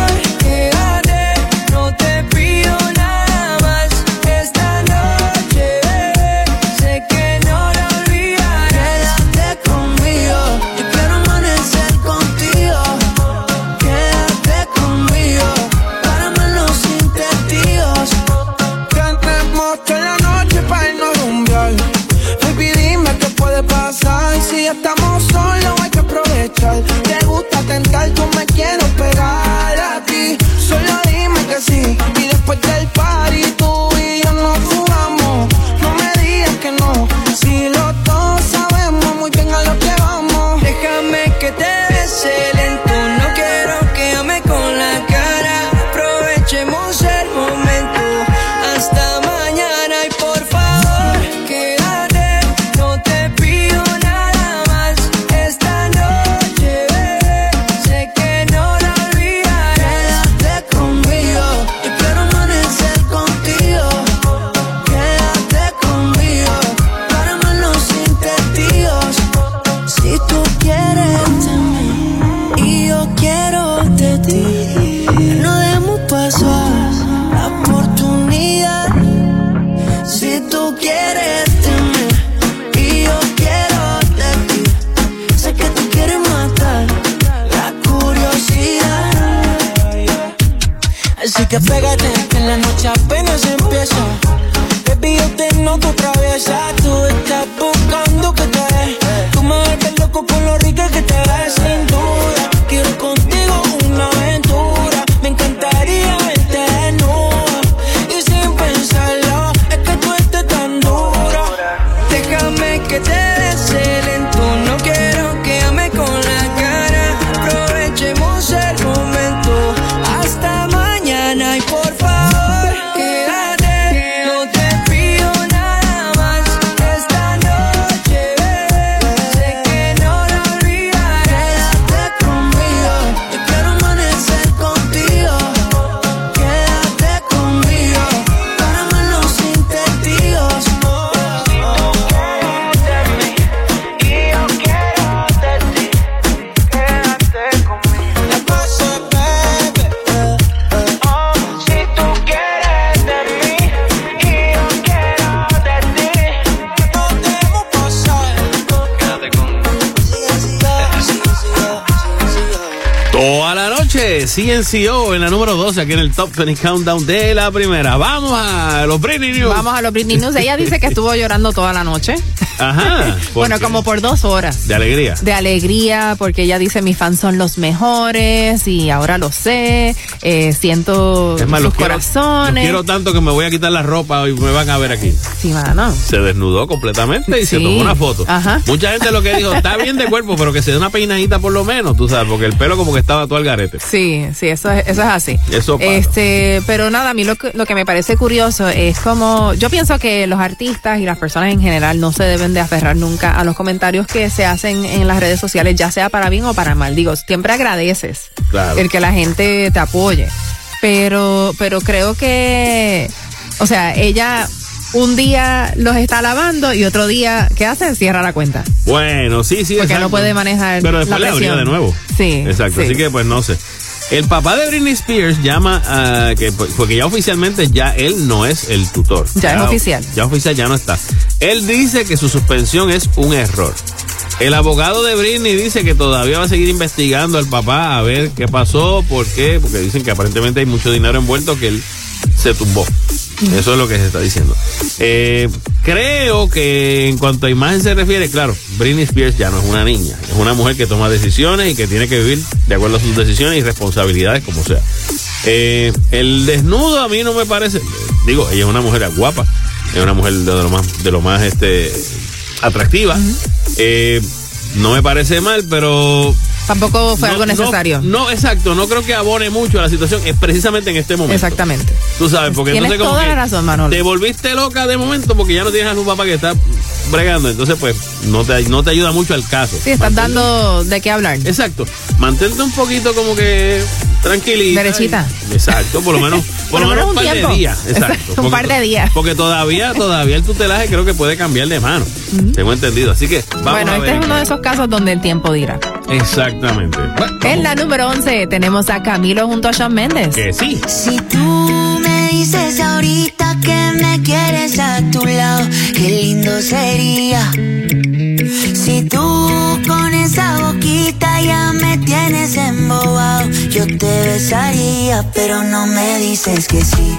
Speaker 8: apenas empieza. Baby, yo te noto traviesa.
Speaker 5: CNCO en la número 12, aquí en el Top 20 Countdown de la primera. Vamos a los Britney News.
Speaker 4: Vamos a los Britney News. Ella dice que estuvo llorando toda la noche.
Speaker 5: Ajá. ¿por
Speaker 4: Bueno,
Speaker 5: qué?
Speaker 4: como por dos horas.
Speaker 5: De alegría.
Speaker 4: De alegría, porque ella dice mis fans son los mejores y ahora lo sé. eh, siento
Speaker 5: Es más,
Speaker 4: sus
Speaker 5: los quiero,
Speaker 4: corazones.
Speaker 5: los quiero tanto que me voy a quitar la ropa y me van a ver aquí.
Speaker 4: Sí, mano.
Speaker 5: Se desnudó completamente y se tomó una foto.
Speaker 4: Ajá.
Speaker 5: Mucha gente lo que dijo, está bien de cuerpo, pero que se dé una peinadita por lo menos, tú sabes, porque el pelo como que estaba todo al garete.
Speaker 4: Sí, sí, eso es, eso es así.
Speaker 5: Eso pasa.
Speaker 4: Este, pero nada, a mí lo que, lo que me parece curioso es como, yo pienso que los artistas y las personas en general no se deben de aferrar nunca a los comentarios que se hacen en las redes sociales, ya sea para bien o para mal. Digo, siempre agradeces
Speaker 5: Claro.
Speaker 4: el que la gente te apoye. Pero, pero creo que, o sea, ella un día los está lavando y otro día, ¿qué hace? Cierra la cuenta.
Speaker 5: Bueno, sí, sí.
Speaker 4: Porque
Speaker 5: exacto.
Speaker 4: no puede manejar
Speaker 5: Pero después
Speaker 4: la
Speaker 5: le abría
Speaker 4: presión.
Speaker 5: de nuevo.
Speaker 4: Sí,
Speaker 5: Exacto,
Speaker 4: sí.
Speaker 5: así que pues no sé. El papá de Britney Spears llama a que porque ya oficialmente ya él no es el tutor.
Speaker 4: Ya es oficial.
Speaker 5: Ya oficial ya no está. Él dice que su suspensión es un error. El abogado de Britney dice que todavía va a seguir investigando al papá a ver qué pasó, por qué, porque dicen que aparentemente hay mucho dinero envuelto que él se tumbó. Eso es lo que se está diciendo. Eh, creo que en cuanto a imagen se refiere, claro, Britney Spears ya no es una niña, es una mujer que toma decisiones y que tiene que vivir de acuerdo a sus decisiones y responsabilidades como sea. Eh, el desnudo a mí no me parece, digo, ella es una mujer guapa, es una mujer de lo más, de lo más este, atractiva. Eh, no me parece mal, pero
Speaker 4: Tampoco fue
Speaker 5: no-
Speaker 4: algo
Speaker 5: no-
Speaker 4: necesario.
Speaker 5: No, exacto, no creo que abone mucho a la situación, es precisamente en este momento.
Speaker 4: Exactamente.
Speaker 5: Tú sabes, porque
Speaker 4: Tienes
Speaker 5: entonces como
Speaker 4: toda la razón, Manolo.
Speaker 5: te volviste loca de momento porque ya no tienes a tu papá que está bregando, entonces pues no te, no te ayuda mucho al caso.
Speaker 4: Sí, estás
Speaker 5: Mantente-
Speaker 4: dando de qué hablar.
Speaker 5: Exacto, mantente un poquito como que tranquilita.
Speaker 4: Derechita.
Speaker 5: y- exacto, por lo menos, por, lo menos un par
Speaker 4: tiempo.
Speaker 5: de días. Exacto.
Speaker 4: Un par de días.
Speaker 5: Porque todavía, todavía el tutelaje creo que puede cambiar de mano. Tengo entendido. Así que vamos
Speaker 4: bueno,
Speaker 5: a
Speaker 4: este
Speaker 5: ver.
Speaker 4: es uno de esos casos donde el tiempo dirá.
Speaker 5: Exactamente. Bueno,
Speaker 4: En la número 11 tenemos a Camilo junto a Shawn Mendes.
Speaker 5: que sí.
Speaker 11: Si tú me dices ahorita que me quieres a tu lado, qué lindo sería. Si tú con esa boquita ya me tienes embobado, yo te besaría, pero no me dices que sí,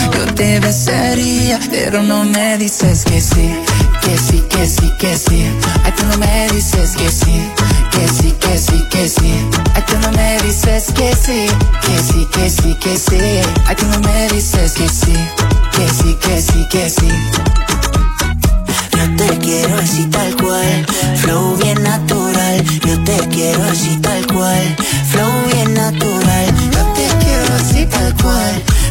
Speaker 12: te besaría, pero no me dices que sí, que sí, que sí, que sí. Ay, tú no me dices que sí, que sí, que sí, que sí. Ay, tú no me dices que sí, que sí, que sí, que sí. Ay, tú no me dices que sí, que sí, que sí, que sí.
Speaker 11: Yo te quiero así tal cual, flow bien natural. Yo te quiero así tal cual, flow bien natural.
Speaker 12: Yo te quiero así tal cual,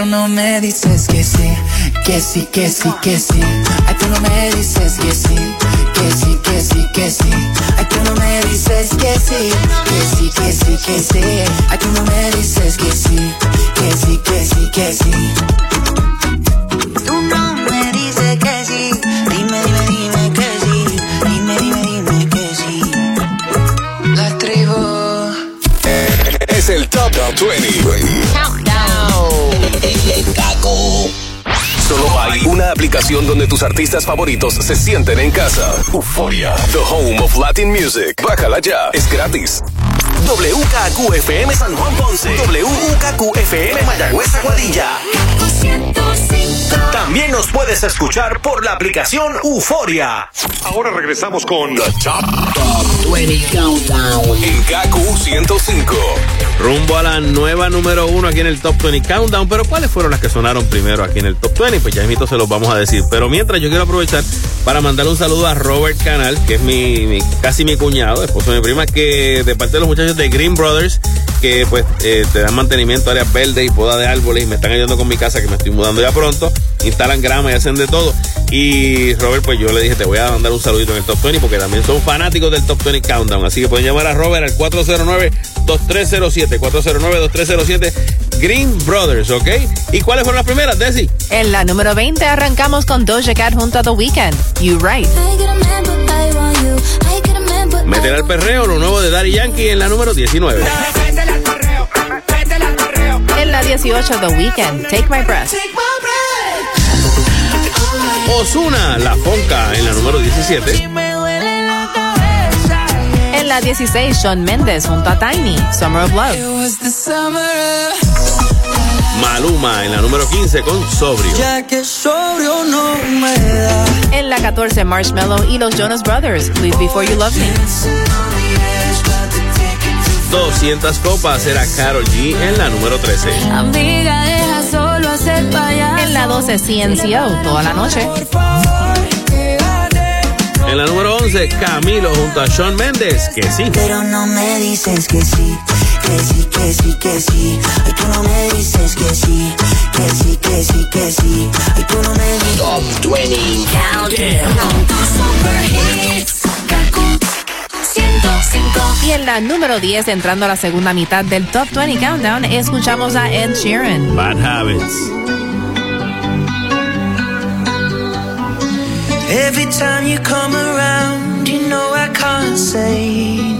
Speaker 12: Pero no me dices que sí, que sí, que sí, que sí. Ay, tú no me dices que sí, que sí, que sí, que sí. Ay, tú no me dices que sí, que sí, que sí, que sí. Ay, tú no me dices que sí, que sí, que sí, que sí.
Speaker 11: Tú no me dices que sí, dime, dime, dime que sí, dime, dime, dime que sí.
Speaker 12: La tribu.
Speaker 2: Es el Top 20. Solo hay una aplicación donde tus artistas favoritos se sienten en casa. Euforia, the home of Latin music. Bájala ya, es gratis.
Speaker 16: WKQFM San Juan Ponce. WKQFM Mayagüez Aguadilla. También nos puedes escuchar por la aplicación Euforia.
Speaker 2: Ahora regresamos con The Top, 20 Countdown en KQ 105.
Speaker 5: Rumbo a la nueva número uno aquí en el Top 20 Countdown. Pero ¿cuáles fueron las que sonaron primero aquí en el Top 20? Pues ya mismo se los vamos a decir. Pero mientras yo quiero aprovechar para mandarle un saludo a Robert Canal, que es mi, mi- casi mi cuñado, esposo de mi prima, que de parte de los muchachos de Green Brothers, que pues eh, te dan mantenimiento áreas verdes y poda de árboles y me están ayudando con mi casa que me estoy mudando ya pronto. Instalan grama y hacen de todo. Y Robert, pues yo le dije, te voy a mandar un saludito en el Top 20 porque también son fanáticos del Top 20 Countdown. Así que pueden llamar a Robert al 409-2307. 409-2307 Green Brothers, ¿ok? ¿Y cuáles fueron las primeras, Desi?
Speaker 4: En la número 20 arrancamos con Doja Cat junto a The Weeknd. You Right.
Speaker 5: Meter al perreo, lo nuevo de Daddy Yankee en la número 19.
Speaker 4: En la 18, The Weeknd, Take My Breath.
Speaker 5: Osuna, La Fonca en la número 17.
Speaker 4: En la 16, Sean Mendes junto a Tiny, Summer of Love.
Speaker 5: Maluma en la número 15 con Sobrio.
Speaker 8: Ya que sobrio no me da.
Speaker 4: En la 14, Marshmallow y los Jonas Brothers, Please Before You Love Me.
Speaker 5: 200 copas era Carol G en la número 13.
Speaker 15: Amiga, deja solo hacer payaso.
Speaker 4: En la 12, CNCO, toda la noche.
Speaker 5: En la número 11, Camilo junto a Sean Méndez, que sí.
Speaker 8: Pero no me dices que sí que sí, que sí, que sí. Ay, tú no me dices que sí, que sí, que sí, que sí. Ay, tú no me dices. Top 20 Countdown.
Speaker 4: Y en la número 10, entrando a la segunda mitad del Top 20 Countdown, escuchamos a Ed Sheeran.
Speaker 5: Bad Habits.
Speaker 8: Every time you come around, you know I can't say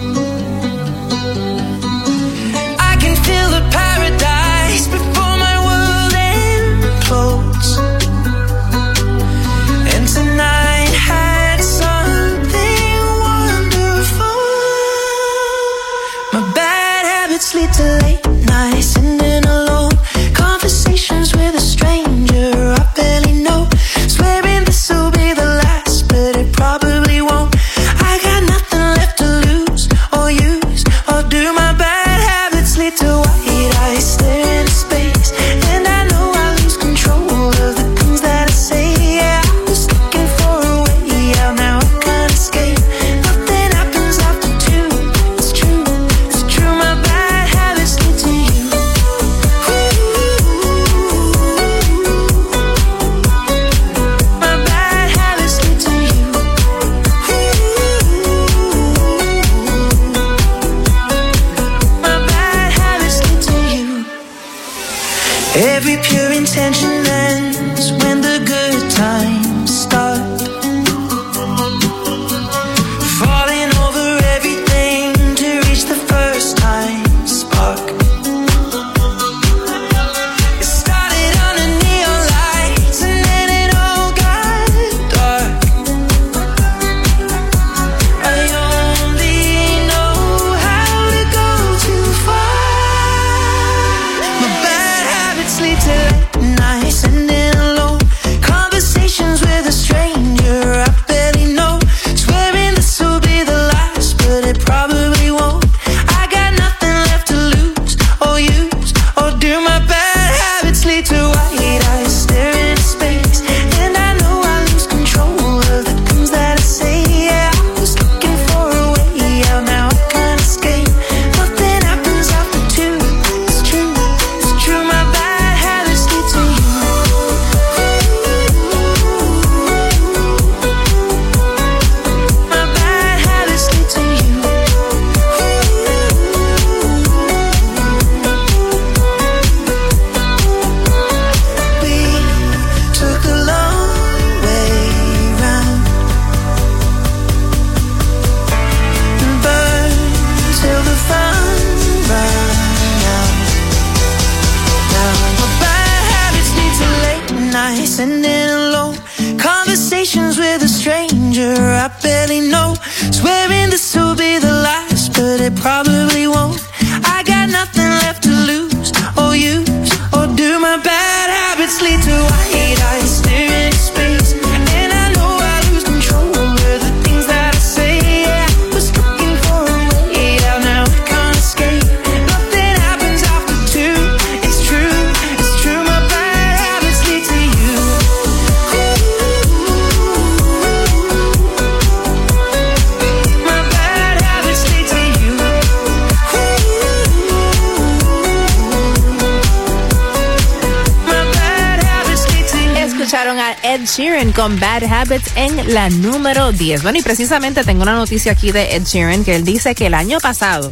Speaker 4: En la número 10. Bueno, y precisamente tengo una noticia aquí de Ed Sheeran que él dice que el año pasado,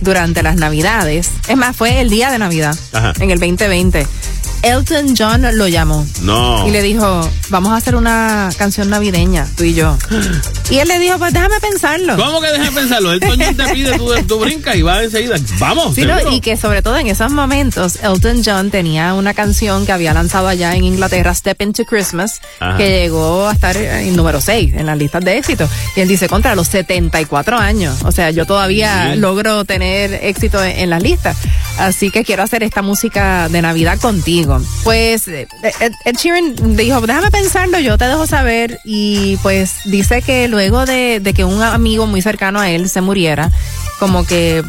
Speaker 4: durante las Navidades, es más, fue el día de Navidad,
Speaker 5: Ajá.
Speaker 4: en el 2020. Elton John lo llamó.
Speaker 5: No.
Speaker 4: Y le dijo, vamos a hacer una canción navideña, tú y yo. Y él le dijo, pues déjame pensarlo.
Speaker 5: ¿Cómo que déjame pensarlo? Elton John te pide, tú, tú brincas y va enseguida. Vamos.
Speaker 4: Sí, y que sobre todo en esos momentos, Elton John tenía una canción que había lanzado allá en Inglaterra, Step Into Christmas,
Speaker 5: Ajá.
Speaker 4: que llegó a estar en número 6 en las listas de éxito. Y él dice, contra los 74 años. O sea, yo todavía logro tener éxito en, en las listas. Así que quiero hacer esta música de Navidad contigo. Pues eh, Ed, Sheeran dijo, déjame pensarlo, yo te dejo saber. Y pues dice que luego de, de que un amigo muy cercano a él se muriera, como que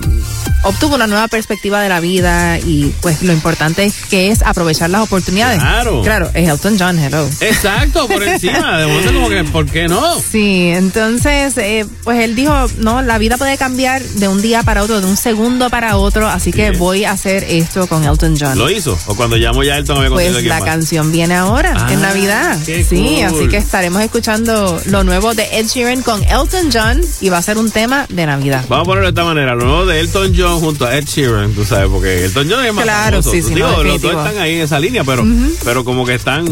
Speaker 4: obtuvo una nueva perspectiva de la vida y pues lo importante es que es aprovechar las oportunidades.
Speaker 5: Claro.
Speaker 4: Claro, es Elton John, hello.
Speaker 5: Exacto, por encima. De momento como que, ¿por qué no?
Speaker 4: Sí, entonces, eh, pues él dijo, no, la vida puede cambiar de un día para otro, de un segundo para otro, así que voy a hacer esto con Elton John.
Speaker 5: ¿Lo hizo? ¿O cuando llamó ya Elton había
Speaker 4: Pues la
Speaker 5: más?
Speaker 4: canción viene ahora,
Speaker 5: Ah,
Speaker 4: en Navidad.
Speaker 5: qué
Speaker 4: Sí,
Speaker 5: cool.
Speaker 4: así que estaremos escuchando lo nuevo de Ed Sheeran con Elton John y va a ser un tema de Navidad.
Speaker 5: Vamos a ponerlo de esta manera, lo nuevo de Elton John junto a Ed Sheeran, tú sabes, porque Elton John es más
Speaker 4: Claro,
Speaker 5: famoso.
Speaker 4: sí, sí,
Speaker 5: Digo,
Speaker 4: no,
Speaker 5: los dos están ahí en esa línea, pero, pero como que están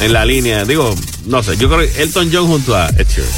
Speaker 5: en la línea. Digo, no sé, yo creo que Elton John junto a Ed Sheeran.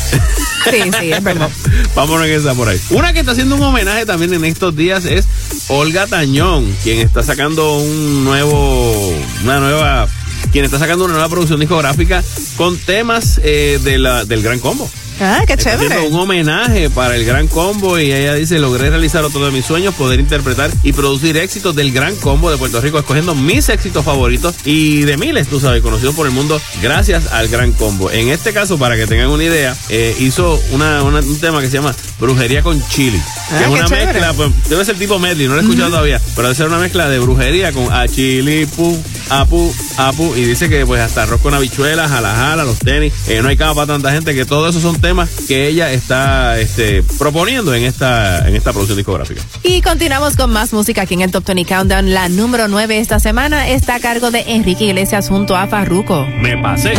Speaker 4: Sí, sí, es verdad.
Speaker 5: Vámonos en esa por ahí. Una que está haciendo un homenaje también en estos días es Olga Tañón, quien está sacando un nuevo, una nueva, quien está sacando una nueva producción discográfica con temas eh, de la, del Gran Combo.
Speaker 4: Ah, qué
Speaker 5: Está
Speaker 4: chévere.
Speaker 5: un homenaje para el Gran Combo y ella dice, logré realizar otro de mis sueños, poder interpretar y producir éxitos del Gran Combo de Puerto Rico, escogiendo mis éxitos favoritos y de miles, tú sabes, conocidos por el mundo gracias al Gran Combo. En este caso, para que tengan una idea, eh, hizo una, una- un tema que se llama Brujería con Chili.
Speaker 4: Ah,
Speaker 5: que es una
Speaker 4: chévere.
Speaker 5: mezcla, pues, debe ser tipo medley, no lo he escuchado todavía, pero debe ser una mezcla de brujería con a chili, pu, apu, apu, y dice que pues hasta arroz con habichuelas, jala jala, los tenis, eh, no hay cama para tanta gente, que todo eso son temas que ella está este, proponiendo en esta, en esta producción discográfica.
Speaker 4: Y continuamos con más música aquí en el Top 20 Countdown. La número 9 esta semana está a cargo de Enrique Iglesias junto a Farruko.
Speaker 5: Me pasé.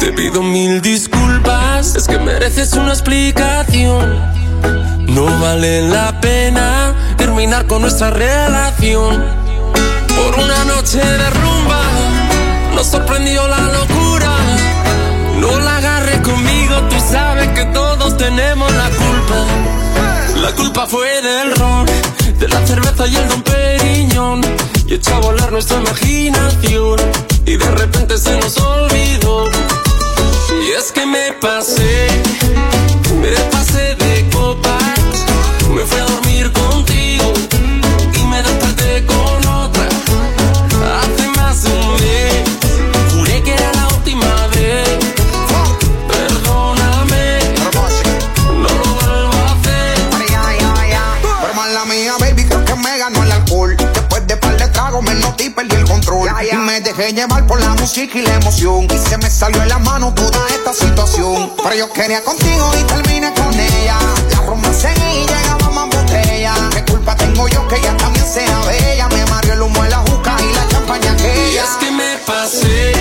Speaker 17: Te pido mil disculpas, es que mereces una explicación. No vale la pena terminar con nuestra relación. Por una noche de rumba, nos sorprendió la locura. No la agarres conmigo, tú sabes que todos tenemos la culpa. La culpa fue del ron, de la cerveza y el don Periñón. Y echó a volar nuestra imaginación. Y de repente se nos olvidó. Y es que me pasé, me pasé de copas. Me fui a
Speaker 18: dejé llevar por la música y la emoción. Y se me salió en la mano toda esta situación. Pero yo quería contigo y terminé con ella. La rumba seguía y llegaba más botella. ¿Qué culpa tengo yo que ella también sea bella? Me mareó el humo de la juca y la champaña
Speaker 17: Y
Speaker 18: aquella.
Speaker 17: es que me pasé,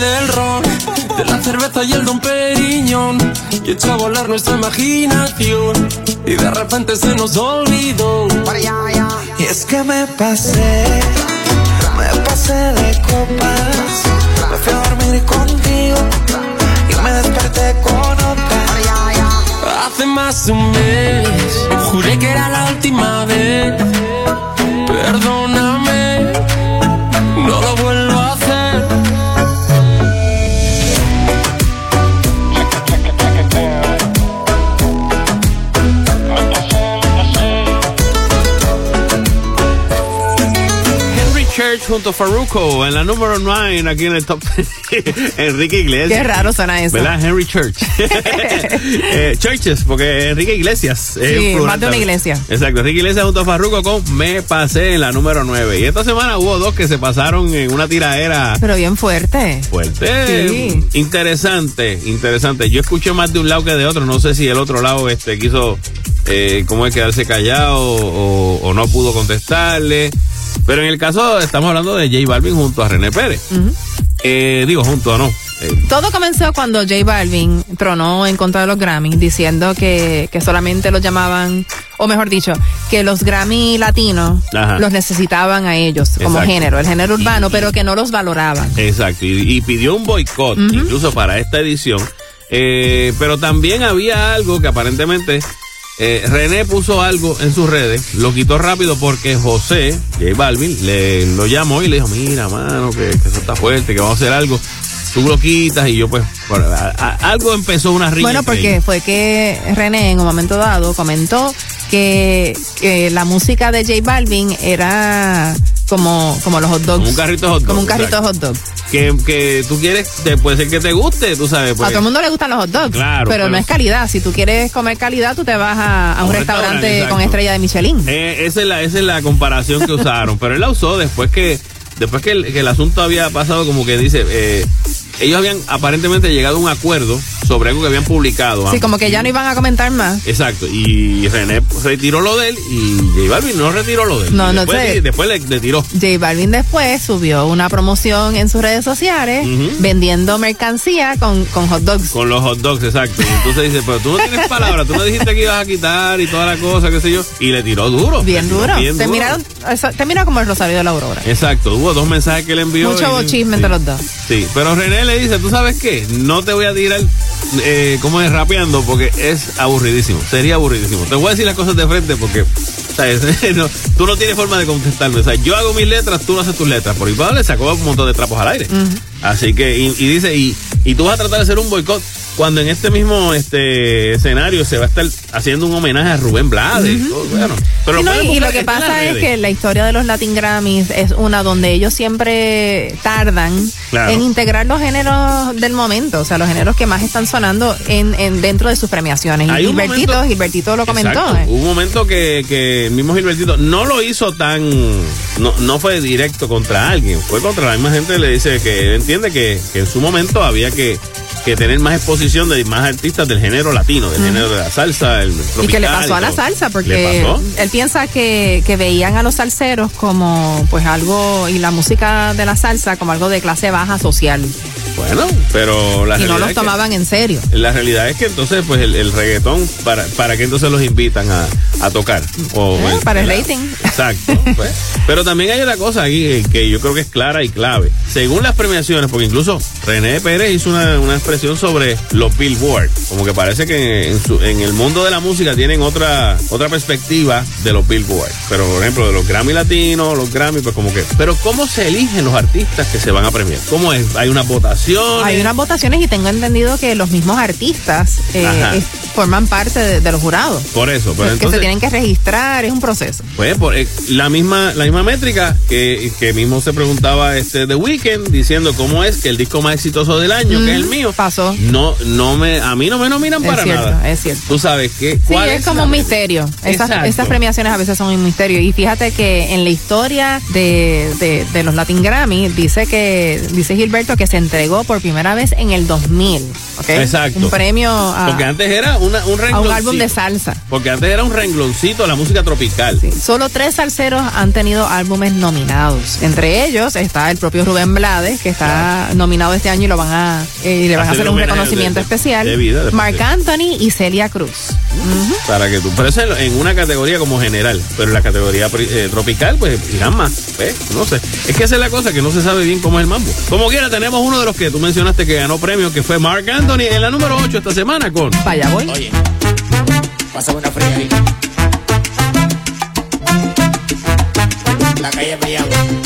Speaker 17: del ron, de la cerveza y el don Periñón. Y echó a volar nuestra imaginación. Y de repente se nos olvidó.
Speaker 18: Y es que me pasé, me pasé de copas. Me fui a dormir contigo y me desperté con otra.
Speaker 17: Hace más de un mes, juré que era la última vez. Perdóname,
Speaker 5: junto a Farruko en la número 9 aquí en el top. Enrique Iglesias.
Speaker 4: Qué raro suena eso.
Speaker 5: ¿Verdad? Henry Church. Eh, churches, porque Enrique Iglesias. es
Speaker 4: Sí,
Speaker 5: plural
Speaker 4: más de una iglesia.
Speaker 5: Exacto, Enrique Iglesias junto a Farruko con Me Pasé en la número 9. Y esta semana hubo dos que se pasaron en una tiraera
Speaker 4: Pero bien fuerte.
Speaker 5: fuerte.
Speaker 4: Sí.
Speaker 5: Interesante, interesante. Yo escuché más de un lado que de otro. No sé si el otro lado este quiso, eh, cómo es quedarse callado o, o no pudo contestarle. Pero en el caso, estamos hablando de J Balvin junto a René Pérez. Eh, digo, junto a no. Eh,
Speaker 4: Todo comenzó cuando J Balvin tronó en contra de los Grammy, diciendo que, que solamente los llamaban, o mejor dicho, que los Grammy latinos
Speaker 5: Ajá.
Speaker 4: los necesitaban a ellos como
Speaker 5: Exacto.
Speaker 4: género, el género urbano, pero que no los valoraban.
Speaker 5: Exacto, y, y pidió un boicot incluso para esta edición. Eh, pero también había algo que aparentemente eh, René puso algo en sus redes, lo quitó rápido porque José, J Balvin, le lo llamó y le dijo, mira, mano, que, que eso está fuerte, que vamos a hacer algo. Tú lo quitas y yo pues, por- a- a- algo empezó una riña.
Speaker 4: Bueno, porque
Speaker 5: ellos.
Speaker 4: fue que René en un momento dado comentó que, que la música de J Balvin era como, como los hot dogs.
Speaker 5: Como un carrito de hot dog,
Speaker 4: Como un carrito
Speaker 5: exacto.
Speaker 4: de hot dog.
Speaker 5: Que, que tú quieres, te- puede ser que te guste, tú sabes.
Speaker 4: a
Speaker 5: pues,
Speaker 4: todo el mundo le gustan los hot dogs.
Speaker 5: Claro,
Speaker 4: pero,
Speaker 5: pero-
Speaker 4: no es calidad. Si tú quieres comer calidad, tú te vas a, a un,
Speaker 5: un
Speaker 4: restaurante,
Speaker 5: restaurante,
Speaker 4: con estrella de Michelin.
Speaker 5: Eh, esa, es la, esa es la comparación que usaron, pero él la usó después que después que el, que el asunto había pasado como que dice, eh, ellos habían aparentemente llegado a un acuerdo sobre algo que habían publicado.
Speaker 4: Sí, como que ya no iban a comentar más.
Speaker 5: Exacto, y René retiró lo de él y J Balvin no retiró lo de él.
Speaker 4: No,
Speaker 5: Y
Speaker 4: no
Speaker 5: después,
Speaker 4: sé.
Speaker 5: después le, le tiró.
Speaker 4: J Balvin después subió una promoción en sus redes sociales vendiendo mercancía con, con hot dogs.
Speaker 5: Con los hot dogs, exacto. Y entonces dice, pero tú no tienes palabras, tú no dijiste que ibas a quitar y toda la cosa, qué sé yo. Y le tiró duro.
Speaker 4: Bien duro.
Speaker 5: bien
Speaker 4: Te
Speaker 5: duro.
Speaker 4: miraron, te mira como el Rosario de la Aurora.
Speaker 5: Exacto, hubo dos mensajes que le envió.
Speaker 4: Mucho bochisme
Speaker 5: sí.
Speaker 4: entre los dos.
Speaker 5: Sí, pero René le dice, ¿tú sabes qué? No te voy a tirar eh, como es rapeando porque es aburridísimo. Sería aburridísimo. Te voy a decir las cosas de frente porque ¿sabes? No, tú no tienes forma de contestarme. O sea, yo hago mis letras, tú no haces tus letras. Por igual le sacó un montón de trapos al aire. Así que, y, y dice, y, y tú vas a tratar de hacer un boicot cuando en este mismo este escenario se va a estar haciendo un homenaje a Rubén Blades. Oh, bueno, pero
Speaker 4: Y, no, y- y lo que pasa es que la historia de los Latin Grammys es una donde ellos siempre tardan
Speaker 5: Claro.
Speaker 4: en integrar los géneros del momento, o sea, los géneros que más están sonando en, en dentro de sus premiaciones. Y
Speaker 5: Hay un
Speaker 4: Gilbertito,
Speaker 5: momento-
Speaker 4: Gilbertito lo comentó.
Speaker 5: Exacto.
Speaker 4: ¿eh?
Speaker 5: Un momento que, que el mismo Gilbertito no lo hizo tan. No, no fue directo contra alguien, fue contra la misma gente. Le dice que él entiende que, que en su momento había que, que tener más exposición de más artistas del género latino, del género de la salsa, el
Speaker 4: Y que le pasó a la salsa,
Speaker 5: ¿Le
Speaker 4: porque él piensa que, que veían a los salseros como pues algo, y la música de la salsa como algo de clase baja social.
Speaker 5: Bueno, pero la
Speaker 4: y no los
Speaker 5: que-
Speaker 4: tomaban en serio.
Speaker 5: La realidad es que entonces, pues el, el reggaetón, ¿para, ¿para qué entonces los invitan a, a tocar? O,
Speaker 4: Eh,
Speaker 5: pues,
Speaker 4: para el rating.
Speaker 5: Exacto. pues. Pero también hay otra cosa aquí eh, que yo creo que es clara y clave. Según las premiaciones, porque incluso René Pérez hizo una, una expresión sobre los Billboard. Como que parece que en, su- en el mundo de la música tienen otra, otra perspectiva de los Billboard. Pero, por ejemplo, de los Grammy latinos, los Grammy, pues como que. Pero, ¿cómo se eligen los artistas que se van a premiar? ¿Cómo es? ¿Hay una
Speaker 4: Hay unas votaciones y tengo entendido que los mismos artistas eh, es- forman parte de, de los jurados.
Speaker 5: Por eso, pero
Speaker 4: que se
Speaker 5: entonces.
Speaker 4: tienen que registrar, es un proceso.
Speaker 5: Pues por, eh, la misma la misma métrica que, que mismo se preguntaba este The Weeknd diciendo cómo es que el disco más exitoso del año, que es el mío,
Speaker 4: pasó.
Speaker 5: No no me a mí no me nominan
Speaker 4: Es
Speaker 5: para
Speaker 4: cierto,
Speaker 5: nada.
Speaker 4: es cierto.
Speaker 5: Tú sabes que
Speaker 4: Sí, es como un misterio. Esas, premiaciones a veces son un misterio. Y fíjate que en la historia de, de- de los Latin Grammy dice que dice Gilberto que se entregó por primera vez en el 2000. ¿ok?
Speaker 5: Exacto.
Speaker 4: Un premio a,
Speaker 5: Porque antes era una, un
Speaker 4: a un álbum de salsa.
Speaker 5: Porque antes era un rengloncito a la música tropical.
Speaker 4: Solo tres salseros han tenido álbumes nominados. Entre ellos está el propio Rubén Blades, que está nominado este año y lo van a eh, y le van a
Speaker 5: Hacer
Speaker 4: un reconocimiento
Speaker 5: de-
Speaker 4: especial.
Speaker 5: de vida, de-
Speaker 4: Marc Anthony y Celia Cruz.
Speaker 5: Para que tú, pero eso en una categoría como general, pero en la categoría eh, tropical, pues irán más. ¿ves? No sé. Es que esa es la cosa que no se sabe bien cómo es el mambo. Como quiera, tenemos uno de los que tú mencionaste que ganó premio, que fue Mark Anthony en la número 8 esta semana con.
Speaker 4: Vaya, voy.
Speaker 19: Oye, pasa una fría ahí. La calle me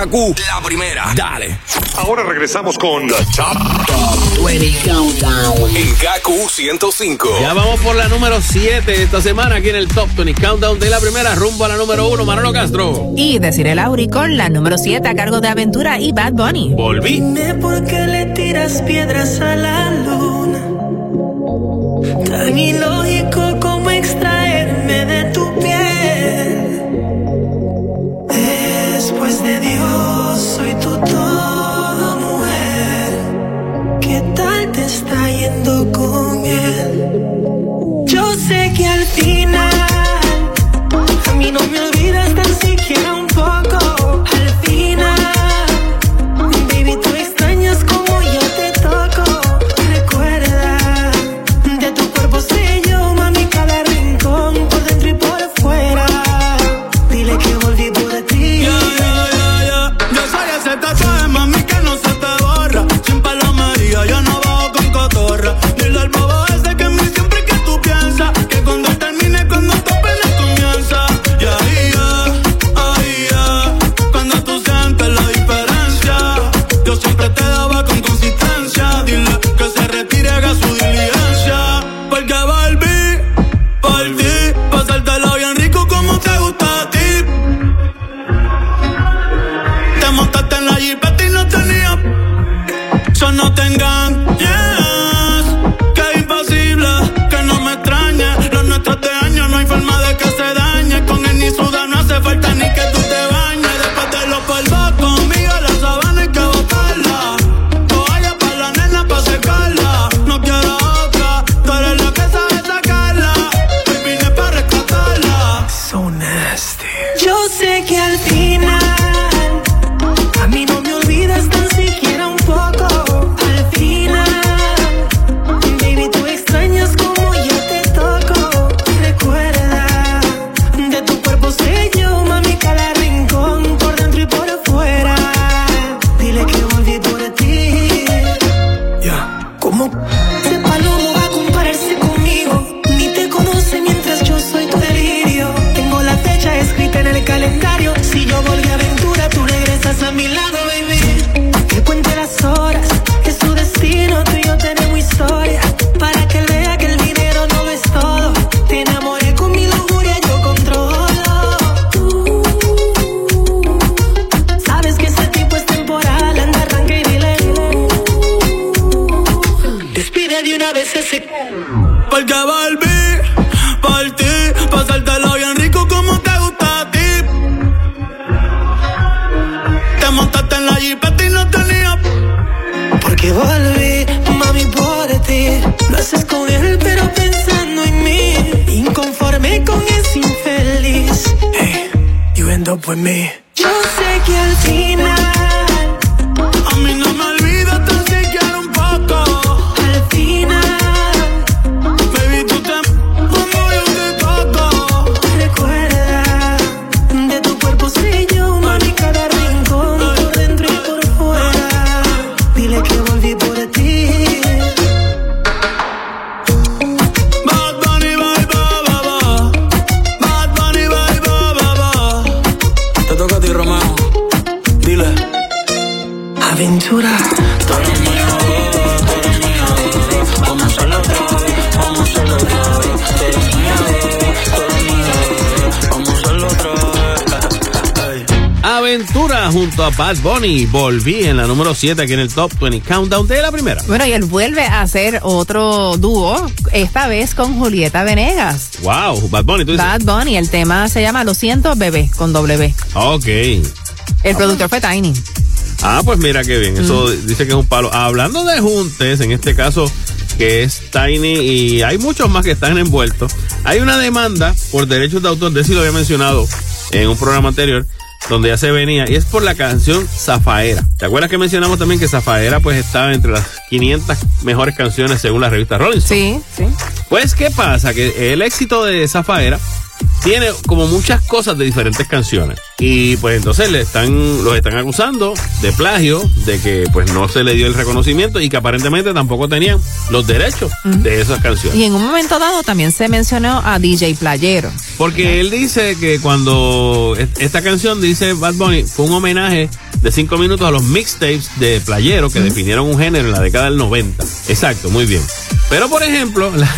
Speaker 20: KQ, la
Speaker 21: primera.
Speaker 22: Dale.
Speaker 21: Ahora regresamos con The Top, Top
Speaker 11: 20 Countdown
Speaker 21: en KQ 105.
Speaker 5: Ya vamos por la número 7 esta semana aquí en el Top 20 Countdown de la primera rumbo a la número 1, Manolo Castro.
Speaker 4: Y decir el Auri con la número 7 a cargo de Aventura y Bad Bunny.
Speaker 5: Volví.
Speaker 23: Dime por qué le tiras piedras a la luna. Tan
Speaker 8: Aventura. Tú eres mío, tú eres mío. Vamos a hacerlo otra vez, vamos a hacerlo otra vez. Tú eres mío, tú eres mío. Vamos a hacerlo otra vez.
Speaker 5: Aventura junto a Bad Bunny. Volví en la número 7 aquí en el Top 20 Countdown de la primera.
Speaker 4: Bueno, y él vuelve a hacer otro dúo, esta vez con Julieta Venegas.
Speaker 5: Wow, Bad Bunny, tú dices.
Speaker 4: Bad Bunny, el tema se llama Lo siento, bebé, con W.
Speaker 5: Ok.
Speaker 4: El productor fue Tiny.
Speaker 5: Ah, pues mira qué bien. Eso dice que es un palo. Hablando de juntes, en este caso, que es Tiny y hay muchos más que están envueltos. Hay una demanda por derechos de autor, de eso lo había mencionado en un programa anterior, donde ya se venía, y es por la canción Zafaera. ¿Te acuerdas que mencionamos también que Zafaera pues estaba entre las 500 mejores canciones según la revista Rolling Stone?
Speaker 4: Sí, sí.
Speaker 5: Pues, ¿qué pasa? Que el éxito de Zafaera tiene como muchas cosas de diferentes canciones. Y pues entonces le están, los están acusando de plagio, de que pues no se le dio el reconocimiento y que aparentemente tampoco tenían los derechos de esas canciones.
Speaker 4: Y en un momento dado también se mencionó a DJ Playero.
Speaker 5: Porque él dice que cuando est- esta canción, dice Bad Bunny, fue un homenaje de cinco minutos a los mixtapes de Playero que definieron un género en la década del 90. Exacto, muy bien. Pero por ejemplo, la-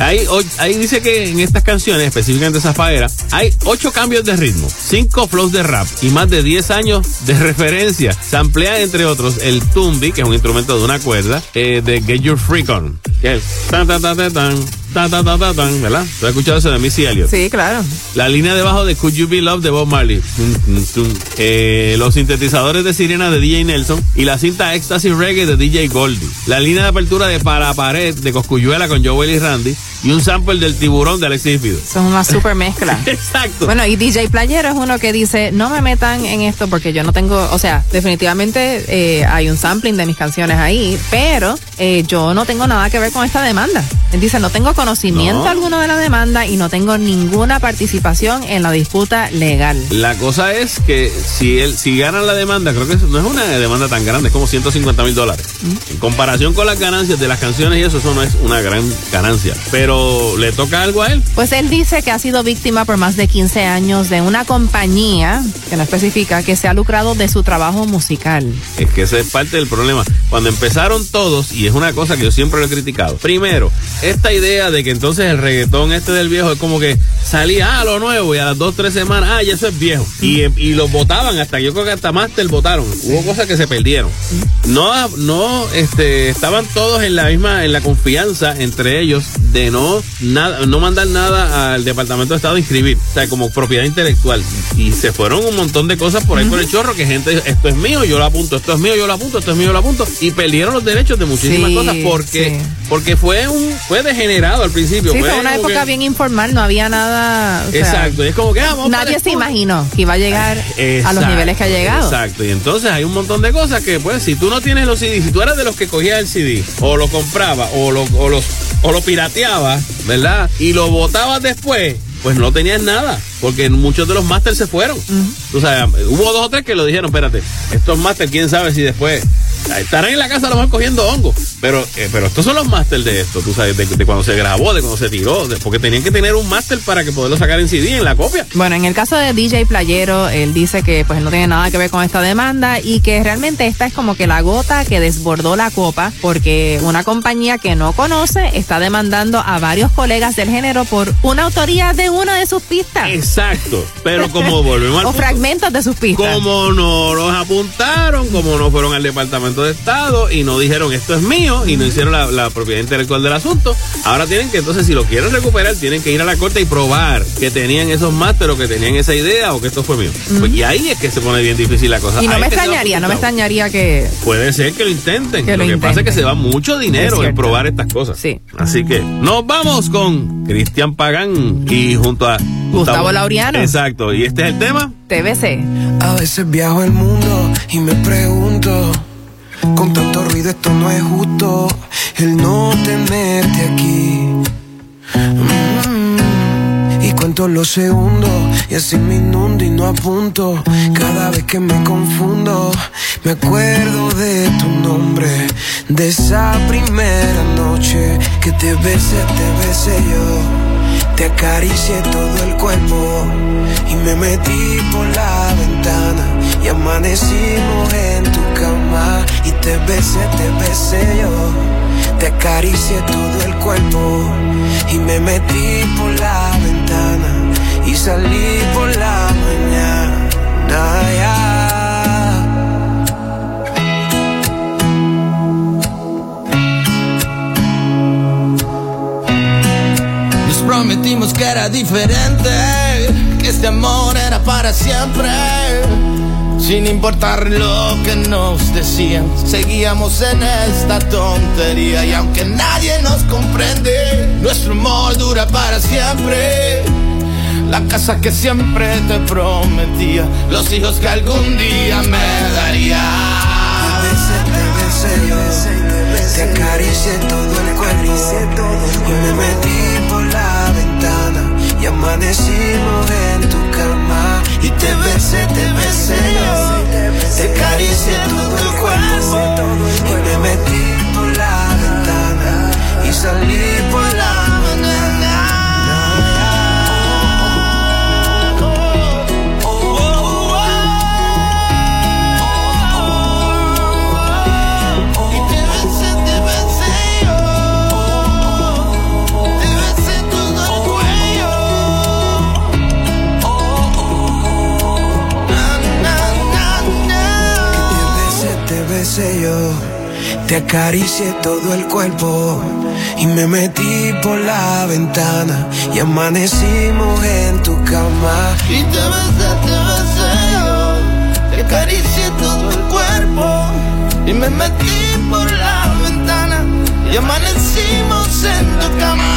Speaker 5: ahí, dice que en estas canciones, específicamente Zafaera, hay ocho cambios de ritmo, cinco flows de rap y más de 10 años de referencia. Se amplía entre otros el tumbi, que es un instrumento de una cuerda, eh, de Get Your Freak On, que es tan tan tan tan tan tan, ¿verdad? ¿Tú has escuchado eso de Missy Elliott?
Speaker 4: Sí, claro.
Speaker 5: La línea debajo de Could You Be Loved de Bob Marley. Eh, los sintetizadores de sirena de DJ Nelson y la cinta Ecstasy Reggae de DJ Goldie. La línea de apertura de Para Pared de Coscuyuela con Joel y Randy. Y un sample del tiburón de Alexis Fido.
Speaker 4: Son una super mezcla.
Speaker 5: Exacto.
Speaker 4: Bueno, y DJ Playero es uno que dice, no me metan en esto porque yo no tengo, o sea, definitivamente eh, hay un sampling de mis canciones ahí, pero eh, yo no tengo nada que ver con esta demanda. Él dice, no tengo conocimiento
Speaker 5: No.
Speaker 4: alguno de la demanda y no tengo ninguna participación en la disputa legal.
Speaker 5: La cosa es que si él, si ganan la demanda, creo que no es una demanda tan grande, es como 150 mil dólares. En comparación con las ganancias de las canciones y eso, eso no es una gran ganancia. Pero le toca algo a él.
Speaker 4: Pues él dice que ha sido víctima por más de 15 años de una compañía, que no especifica, que se ha lucrado de su trabajo musical.
Speaker 5: Es que ese es parte del problema. Cuando empezaron todos, y es una cosa que yo siempre lo he criticado. Primero, esta idea de que entonces el reggaetón este del viejo es como que salía a lo nuevo y a las dos, tres semanas, ah, ya eso es viejo. Y, y lo votaban hasta, yo creo que hasta Master votaron. Hubo cosas que se perdieron. No, no, este, estaban todos en la misma, en la confianza entre ellos de no, nada, no mandar nada al Departamento de Estado a inscribir. O sea, como propiedad intelectual. Y se fueron un montón de cosas por ahí por el chorro que gente esto es mío, yo lo apunto, esto es mío, yo lo apunto, esto es mío, yo lo apunto. Y perdieron los derechos de muchísimas
Speaker 4: Sí,
Speaker 5: cosas porque,
Speaker 4: sí.
Speaker 5: porque fue un, fue degenerado al principio.
Speaker 4: Sí, fue una época
Speaker 5: que-
Speaker 4: bien informal, no había nada. o sea,
Speaker 5: Exacto, y es como que ah, vamos
Speaker 4: Nadie se imaginó que iba a llegar a los niveles que ha llegado.
Speaker 5: Exacto, y entonces hay un montón de cosas que, pues, si tú no tienes los CD, si tú eras de los que cogías el CD, o lo compraba, o lo, o los, o lo pirateabas, ¿verdad? Y lo botabas después, pues no tenías nada, porque muchos de los masters se fueron. Tú sabes, hubo dos o tres que lo dijeron, espérate, estos masters, quién sabe si después estarán en la casa a lo mejor cogiendo hongo, pero, eh, pero estos son los masters de esto, tú sabes, de, de cuando se grabó, de cuando se tiró, de- porque tenían que tener un máster para que poderlo sacar en CD, en la copia.
Speaker 4: Bueno, en el caso de DJ Playero, él dice que pues no tiene nada que ver con esta demanda y que realmente esta es como que la gota que desbordó la copa porque una compañía que no conoce está demandando a varios colegas del género por una autoría de una de sus pistas.
Speaker 5: Exacto, pero como volvemos al
Speaker 4: o
Speaker 5: punto,
Speaker 4: fragmentos de sus pistas.
Speaker 5: como no los apuntaron, como no fueron al Departamento de Estado y no dijeron esto es mío y no hicieron la, la propiedad intelectual del asunto. Ahora tienen que, entonces, si lo quieren recuperar, tienen que ir a la corte y probar que tenían esos máster o que tenían esa idea o que esto fue mío. Pues, y ahí es que se pone bien difícil la cosa.
Speaker 4: Y no
Speaker 5: Ahí
Speaker 4: me extrañaría, no me extrañaría que...
Speaker 5: Puede ser que lo intenten.
Speaker 4: Que
Speaker 5: lo,
Speaker 4: lo
Speaker 5: que pasa es que se va mucho dinero en probar estas cosas.
Speaker 4: Sí.
Speaker 5: Así que nos vamos con Cristian Pagán y junto a
Speaker 4: Gustavo Laureano.
Speaker 5: Exacto. Y este es el tema.
Speaker 4: TBC.
Speaker 24: A veces viajo el mundo y me pregunto, con tanto ruido esto no es justo, el no tenerte aquí. Mm, Y cuento los segundos y así me inundo y no apunto. Cada vez que me confundo, me acuerdo de tu nombre, de esa primera noche que te besé, te besé yo. Te acaricié todo el cuerpo y me metí por la ventana y amanecimos en tu cama y te besé, te besé yo. Te acaricié todo el cuerpo y me metí por la ventana y salí por la mañana. ya.
Speaker 22: Nos prometimos que era diferente, que este amor era para siempre. Sin importar lo que nos decían, seguíamos en esta tontería. Y aunque nadie nos comprende, nuestro amor dura para siempre. La casa que siempre te prometía, los hijos que algún día me daría.
Speaker 24: Besé yo, te acaricié todo el cuerpo y me metí por la ventana y amanecimos en tu cama y te besé, te besé yo, te acaricié todo el cuerpo. Y me metí por la ventana. Y salí por
Speaker 22: besé yo, te
Speaker 24: acaricié todo el cuerpo y me metí por la ventana y amanecimos en tu cama.
Speaker 22: Y te besé, te besé yo. Te acaricié todo el cuerpo. Y me metí por la ventana. Y amanecimos en tu cama.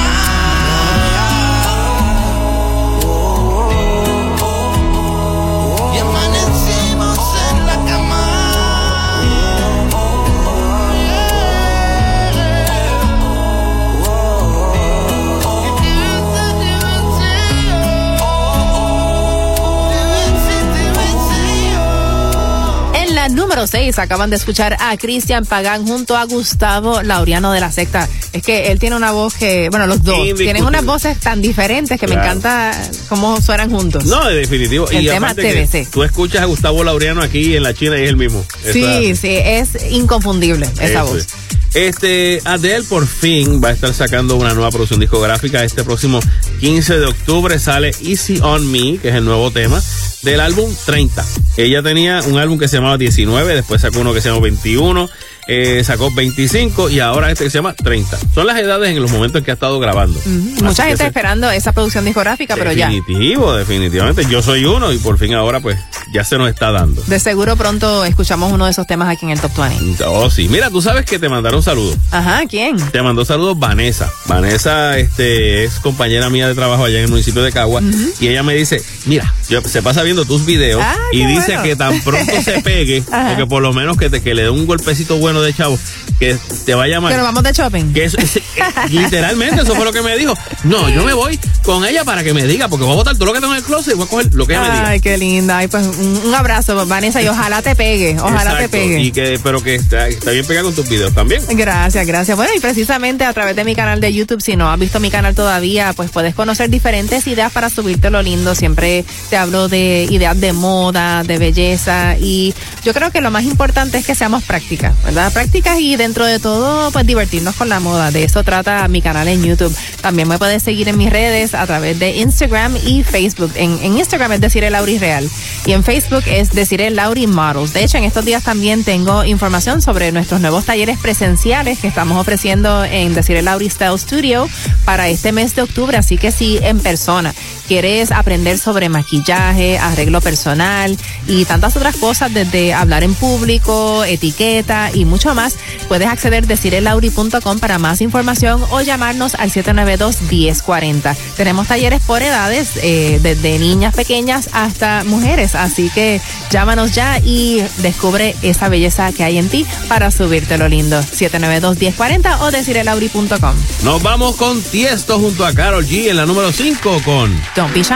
Speaker 22: La
Speaker 4: número 6 acaban de escuchar a Cristian Pagán junto a Gustavo Laureano de la secta. Es que él tiene una voz que, bueno, los dos tienen unas voces tan diferentes que me encanta cómo suenan juntos.
Speaker 5: No, de definitivo.
Speaker 4: El
Speaker 5: y
Speaker 4: tema TBC.
Speaker 5: tú escuchas a Gustavo Laureano aquí en la China y es el mismo.
Speaker 4: Sí,
Speaker 5: Esa-
Speaker 4: sí, es inconfundible esa voz.
Speaker 5: es. Este, Adele por fin va a estar sacando una nueva producción discográfica. Este próximo 15 de octubre sale Easy on Me, que es el nuevo tema del álbum 30. Ella tenía un álbum que se llamaba 19, después sacó uno que se llamó 21, eh, sacó 25 y ahora este que se llama 30. Son las edades en los momentos en que ha estado grabando.
Speaker 4: Mucha
Speaker 5: que
Speaker 4: gente esperando esa producción discográfica, pero ya.
Speaker 5: Definitivo, definitivamente. Yo soy uno y por fin ahora pues ya se nos está dando.
Speaker 4: De seguro pronto escuchamos uno de esos temas aquí en el Top 20.
Speaker 5: Oh, sí. Mira, tú sabes que te mandaron saludos.
Speaker 4: Ajá, ¿quién?
Speaker 5: Te mandó saludos Vanessa. Vanessa este, es compañera mía de trabajo allá en el municipio de Cagua. Y ella me dice, mira, yo- se pasa viendo tus videos
Speaker 4: Ah,
Speaker 5: y dice
Speaker 4: bueno.
Speaker 5: que tan pronto se pegue,
Speaker 4: Ajá.
Speaker 5: porque por lo menos que, te, que le dé un golpecito bueno de chavo, que te va a llamar.
Speaker 4: Pero vamos de shopping.
Speaker 5: Que es- eh, literalmente eso fue lo que me dijo. No, yo me voy con ella para que me diga, porque voy a botar todo lo que tengo en el closet y voy a coger lo que ella me diga.
Speaker 4: Ay, qué linda. Ay, pues un, un abrazo, Vanessa, y ojalá te pegue. Ojalá te pegue.
Speaker 5: Y que, pero que está, está bien pegada con tus videos también.
Speaker 4: Gracias, gracias. Bueno, y precisamente a través de mi canal de YouTube, si no has visto mi canal todavía, pues puedes conocer diferentes ideas para subirte lo lindo. Siempre te hablo de ideas de moda, de belleza y yo creo que lo más importante es que seamos prácticas, ¿verdad? Prácticas y de dentro de todo, pues divertirnos con la moda. De eso trata mi canal en YouTube. También me puedes seguir en mis redes a través de Instagram y Facebook. En, Instagram es decir el Lauri Real y en Facebook es decir el Lauri Models. De hecho, en estos días también tengo información sobre nuestros nuevos talleres presenciales que estamos ofreciendo en decir el Lauri Style Studio para este mes de octubre. Así que si en persona quieres aprender sobre maquillaje, arreglo personal y tantas otras cosas desde hablar en público, etiqueta y mucho más, puedes acceder a decirelauri.com para más información o llamarnos al 792-1040. Tenemos talleres por edades, eh, desde niñas pequeñas hasta mujeres, así que llámanos ya y descubre esa belleza que hay en ti para subirte lo lindo. 792-1040 o decirelauri.com.
Speaker 5: Nos vamos con Tiesto junto a Carol G en la número 5 con
Speaker 4: Don't be shy.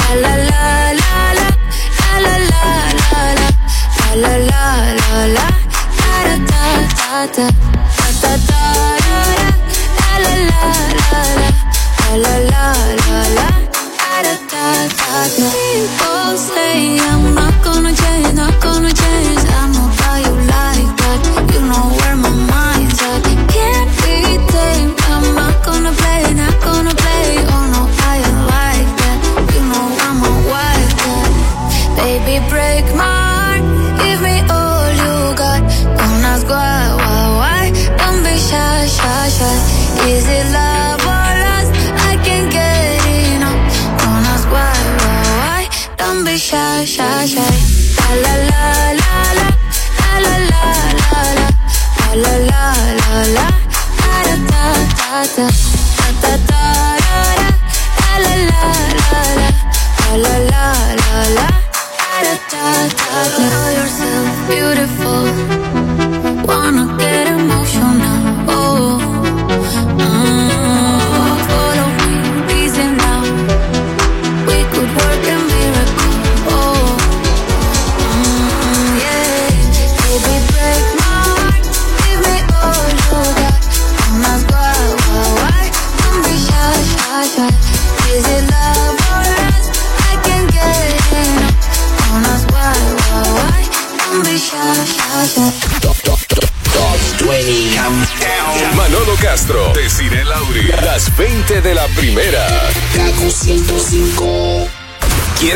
Speaker 15: People say I'm not gonna change, not gonna change.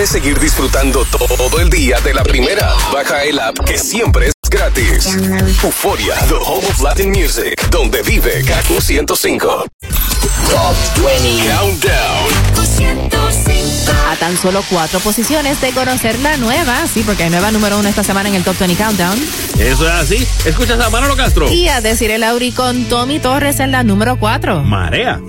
Speaker 2: ¿Quieres seguir disfrutando todo el día de la primera? Baja el app que siempre es gratis. Euforia, the home of Latin music, donde vive Kaku 105.
Speaker 11: Top 20
Speaker 2: Countdown.
Speaker 4: A tan solo cuatro posiciones de conocer la nueva, sí, porque hay nueva número uno esta semana en el Top 20 Countdown.
Speaker 5: Eso es así. Escuchas a Manolo Castro.
Speaker 4: Y a decir el Auri con Tommy Torres en la número cuatro.
Speaker 5: Marea.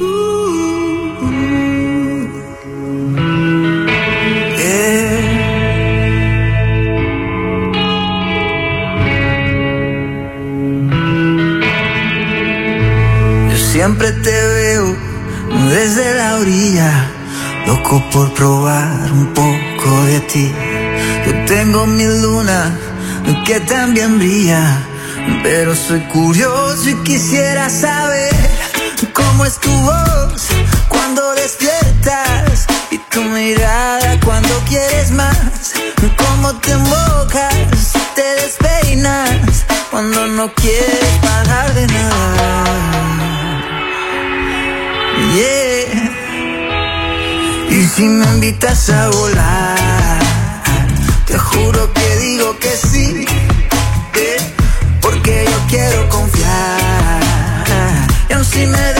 Speaker 12: Por probar un poco de ti. Yo tengo mi luna que también brilla, pero soy curioso y quisiera saber cómo es tu voz cuando despiertas y tu mirada cuando quieres más, cómo te embocas, te despeinas cuando no quieres parar de nada. Y si me invitas a volar, te juro que digo que sí. eh, Porque yo quiero confiar. Y aun si me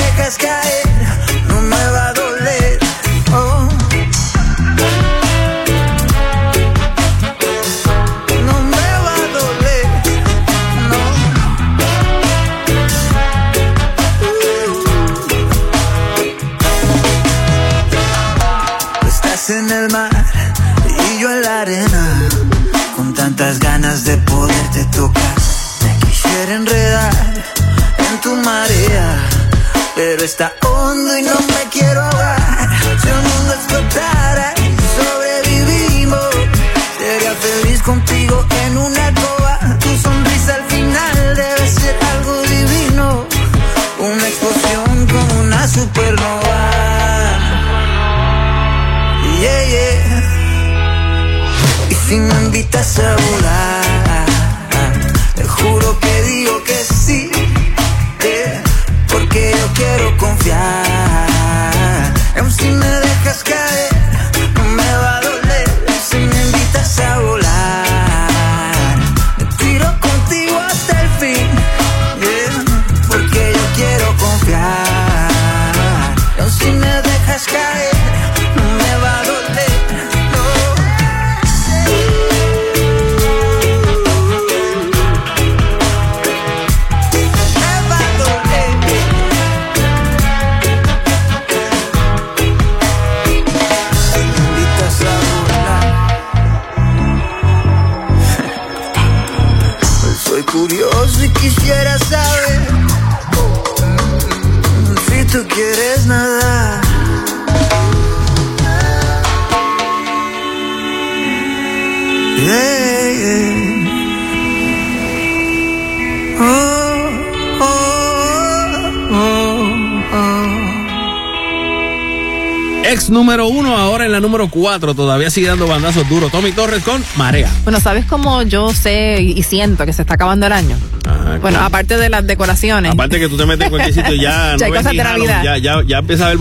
Speaker 5: 4 todavía sigue dando bandazos duros. Tommy Torres con Marea.
Speaker 4: Bueno, ¿sabes cómo yo sé y siento que se está acabando el año? Ah, Ajá, bueno, claro. aparte de las decoraciones.
Speaker 5: Aparte que tú te metes en cualquier sitio ya.
Speaker 4: ya
Speaker 5: no hay
Speaker 4: cosas de Navidad.
Speaker 5: Ya, ya, ya empieza a haber.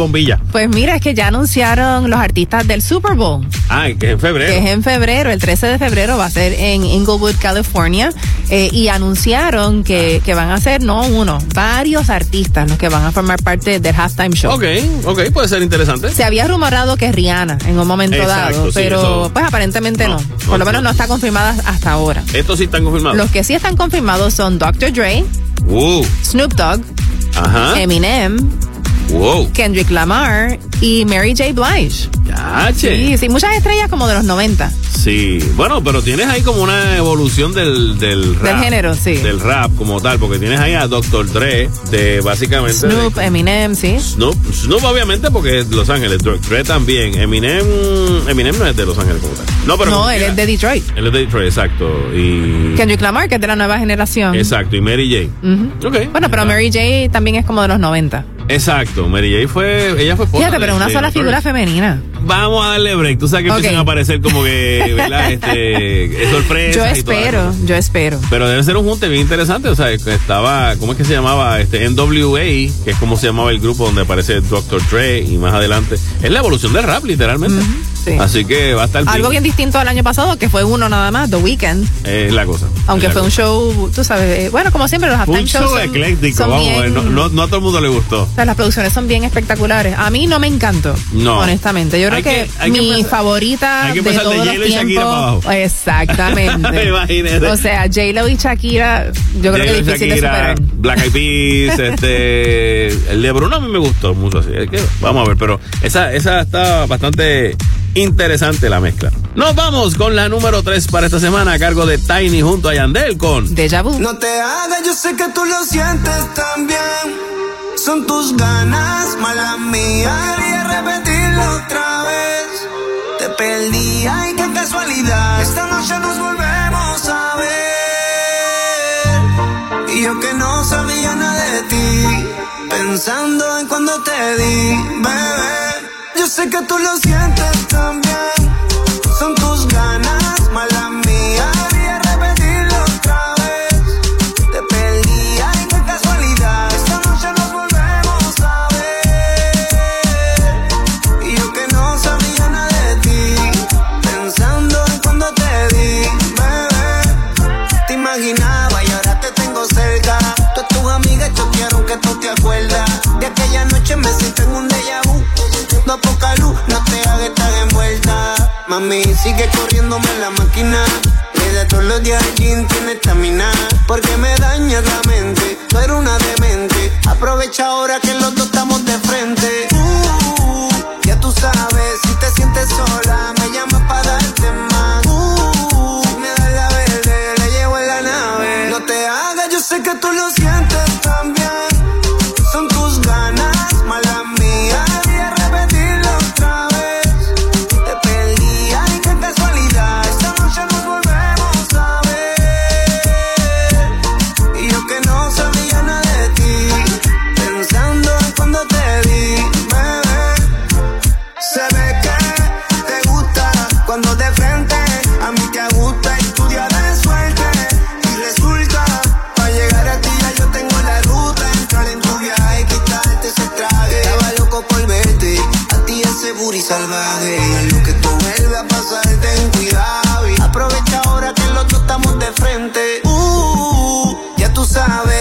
Speaker 4: Pues mira, es que ya anunciaron los artistas del Super Bowl.
Speaker 5: Ah, que es en febrero.
Speaker 4: Que es en febrero, el 13 de febrero va a ser en Inglewood, California eh, y anunciaron que, que van a ser, no uno, varios artistas los que van a formar parte del halftime show.
Speaker 5: Ok, ok, puede ser interesante.
Speaker 4: Se había rumorado que Rihanna en un momento
Speaker 5: Exacto,
Speaker 4: dado,
Speaker 5: sí,
Speaker 4: pero
Speaker 5: eso-
Speaker 4: pues aparentemente no, Por
Speaker 5: no,
Speaker 4: lo menos no está confirmada hasta ahora.
Speaker 5: Estos sí están confirmados.
Speaker 4: Los que sí están confirmados son Dr. Dre,
Speaker 5: Uh,
Speaker 4: Snoop Dogg,
Speaker 5: ajá.
Speaker 4: Eminem,
Speaker 5: Wow.
Speaker 4: Kendrick Lamar y Mary J. Blige. Sí, sí, muchas estrellas como de los 90.
Speaker 5: Sí, bueno, pero tienes ahí como una evolución del, del rap.
Speaker 4: género, sí.
Speaker 5: Del rap como tal, porque tienes ahí a Dr. Dre, de básicamente...
Speaker 4: Snoop, Eminem, sí.
Speaker 5: Snoop, Snoop obviamente porque es de Los Ángeles, Dr. Dre también. Eminem, Eminem no es de Los Ángeles como tal. No, pero
Speaker 4: no, él es de Detroit.
Speaker 5: Él es de Detroit, exacto. Y...
Speaker 4: Kendrick Lamar, que es de la nueva generación.
Speaker 5: Exacto, y Mary J.
Speaker 4: Ujú.
Speaker 5: Ok.
Speaker 4: Bueno, pero Mary J también es como de los 90.
Speaker 5: Exacto, Mary J fue, ella fue
Speaker 4: Fíjate, pero una sola figura femenina.
Speaker 5: Vamos a darle break. Tú sabes que empiezan a aparecer como que, ¿verdad? Este, es sorpresa.
Speaker 4: Yo espero, yo espero.
Speaker 5: Pero debe ser un junte bien interesante. O sea, estaba, ¿cómo es que se llamaba? Este NWA, que es como se llamaba el grupo donde aparece Dr. Dre y más adelante. Es la evolución del rap, literalmente. Así que va a estar
Speaker 4: Algo bien distinto al año pasado, que fue uno nada más, The Weeknd.
Speaker 5: Es la cosa.
Speaker 4: Aunque fue un show, tú sabes, eh, bueno, como siempre, los halftime
Speaker 5: un
Speaker 4: shows
Speaker 5: show
Speaker 4: son,
Speaker 5: ecléctico,
Speaker 4: son
Speaker 5: vamos
Speaker 4: bien-
Speaker 5: No, no, no a todo el mundo le gustó.
Speaker 4: o sea, las producciones son bien espectaculares. A mí no me encantó,
Speaker 5: No.
Speaker 4: honestamente. Yo creo que,
Speaker 5: que-
Speaker 4: mi
Speaker 5: empezar-
Speaker 4: favorita
Speaker 5: hay que
Speaker 4: de
Speaker 5: empezar de
Speaker 4: todos los
Speaker 5: J-Lo y Shakira para abajo.
Speaker 4: tiempos. Exactamente.
Speaker 5: Imagínate.
Speaker 4: O sea, J-Lo y Shakira, yo creo que es difícil de
Speaker 5: Shakira,
Speaker 4: superar.
Speaker 5: Black Eyed Peas, este, el de Bruno a mí me gustó mucho así. es que vamos a ver, pero esa, esa está bastante interesante la mezcla. Nos vamos con la número 3 para esta semana a cargo de Tiny junto a Yandel con
Speaker 4: Deja Vu.
Speaker 25: No te hagas, yo sé que tú lo sientes también. Son tus ganas, mala mía. Quería repetirlo otra vez. Te perdí, ay, qué casualidad. Esta noche nos volvemos a ver. Y yo que no sabía nada de ti. Pensando en cuando te di, bebé. Yo sé que tú lo sientes también. Son tus ganas, mala mía. Quería repetirlo otra vez. Te perdí, ay, qué casualidad. Esta noche nos volvemos a ver. Y yo que no sabía nada de ti. Pensando en cuando te di, bebé. Te imaginaba y ahora te tengo cerca. Tú y tus amigas, yo quiero que tú te acuerdas. De aquella noche me siento en un No poca luz, no te hagas estar envuelta. Mami, sigue corriéndome la máquina. Que de todos los días gym tiene estamina. Porque me dañas la mente. Tú eres una demente. Aprovecha ahora que los dos estamos de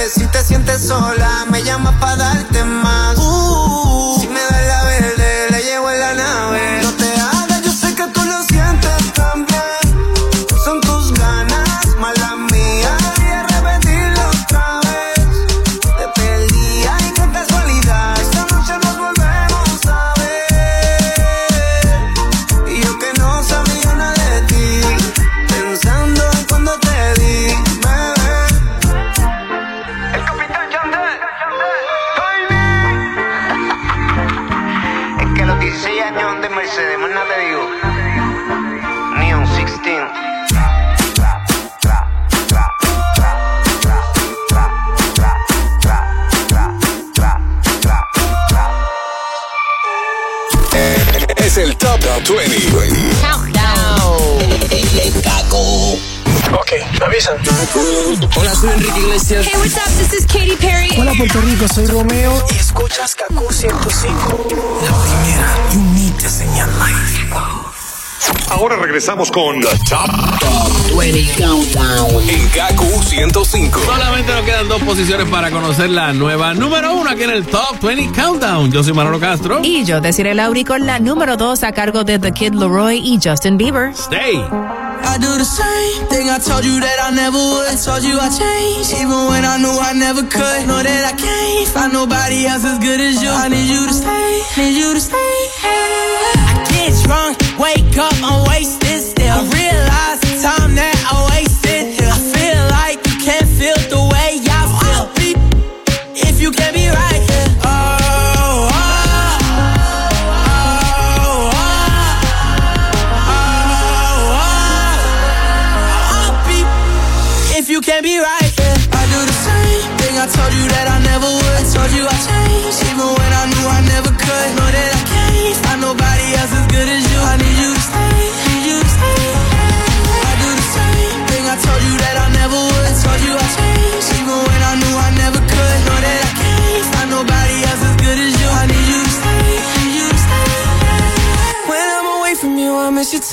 Speaker 25: si te sientes sola, me llamas para darte
Speaker 2: regresamos con The Top,
Speaker 26: 20 Countdown.
Speaker 2: en Gaku 105.
Speaker 5: Solamente nos quedan dos posiciones para conocer la nueva número uno aquí en el Top 20 Countdown. Yo soy Manolo Castro.
Speaker 4: Y yo, Desiree Lauri, con la número 2 a cargo de The Kid Leroy y Justin Bieber.
Speaker 5: Stay.
Speaker 17: I do the same thing I told you that I never would. I told you I changed, even when I knew I never could. Know that I can't find nobody else as good as you. I need you to stay, need you to stay. I get drunk, wake up, I'm wasted. I realize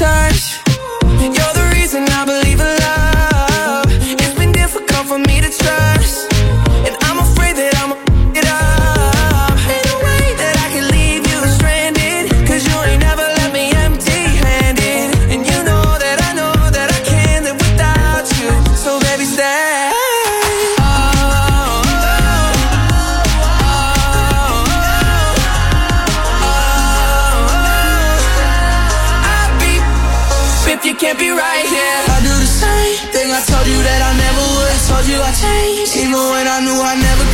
Speaker 17: touch.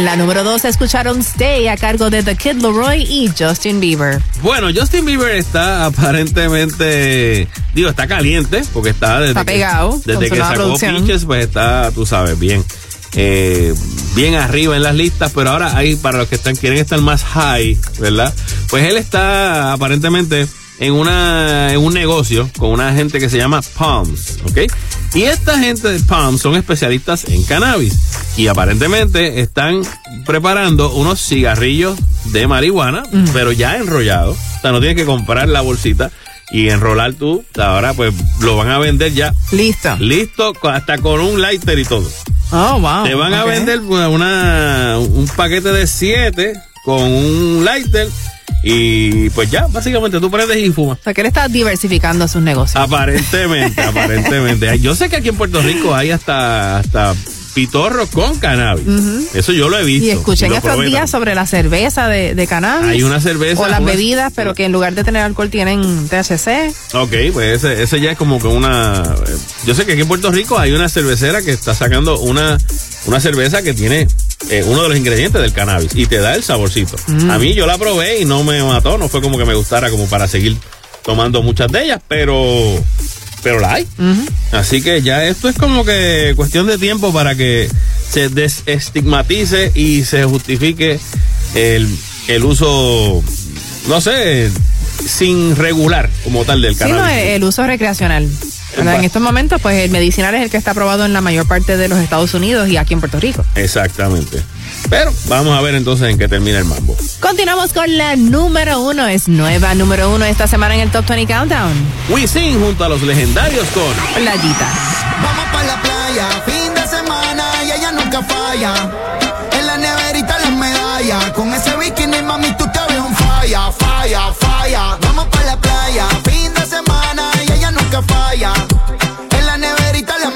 Speaker 4: En la número 2 escucharon Stay a cargo de The Kid Leroy y Justin Bieber.
Speaker 5: Bueno, Justin Bieber está aparentemente, digo, está caliente porque está desde
Speaker 4: Está
Speaker 5: que-
Speaker 4: pegado con
Speaker 5: desde que sacó. Peaches, pues está, tú sabes, bien, eh, bien arriba en las listas. Pero ahora hay para los que están quieren estar más high, ¿verdad? Pues él está aparentemente en una en un negocio con una gente que se llama Palms, ¿ok? Y esta gente de Palms son especialistas en cannabis y aparentemente están preparando unos cigarrillos de marihuana, pero ya enrollados. O sea, no tienes que comprar la bolsita y enrolar tú. Ahora pues lo van a vender ya.
Speaker 4: Listo.
Speaker 5: Listo, hasta con un lighter y todo.
Speaker 4: Oh, wow.
Speaker 5: Te van a vender una, un paquete de siete con un lighter y pues ya, básicamente tú prendes y fumas.
Speaker 4: O sea, que él está diversificando sus negocios.
Speaker 5: Aparentemente, aparentemente. Yo sé que aquí en Puerto Rico hay hasta, hasta pitorros con cannabis. Eso yo lo he visto.
Speaker 4: Y escuché en
Speaker 5: lo
Speaker 4: estos días
Speaker 5: también.
Speaker 4: sobre la cerveza de, de cannabis.
Speaker 5: Hay una cerveza,
Speaker 4: O las
Speaker 5: una-
Speaker 4: bebidas, pero que en lugar de tener alcohol tienen THC.
Speaker 5: Ok, pues ese, ese ya es como que una... eh, Yo sé que aquí en Puerto Rico hay una cervecera que está sacando una, una cerveza que tiene eh, uno de los ingredientes del cannabis y te da el saborcito.
Speaker 4: Mm.
Speaker 5: A mí yo la probé y no me mató, no fue como que me gustara como para seguir tomando muchas de ellas, pero, pero la hay. Así que ya esto es como que cuestión de tiempo para que se desestigmatice y se justifique el, el uso, no sé, sin regular como tal del
Speaker 4: Sí, no,
Speaker 5: cannabis.
Speaker 4: el uso recreacional. ¿Verdad? En estos momentos, pues el medicinal es el que está aprobado en la mayor parte de los Estados Unidos y aquí en Puerto Rico.
Speaker 5: Exactamente. Pero vamos a ver entonces en qué termina el mambo.
Speaker 4: Continuamos con la número uno. Es nueva número uno esta semana en el Top 20 Countdown.
Speaker 5: Wisin junto a los legendarios con
Speaker 4: Playita.
Speaker 18: Vamos para la playa, fin de semana y ella nunca falla. En la neverita las medallas, con ese bikini mami tú te ves un falla, falla, falla. Vamos para la playa, En la neverita las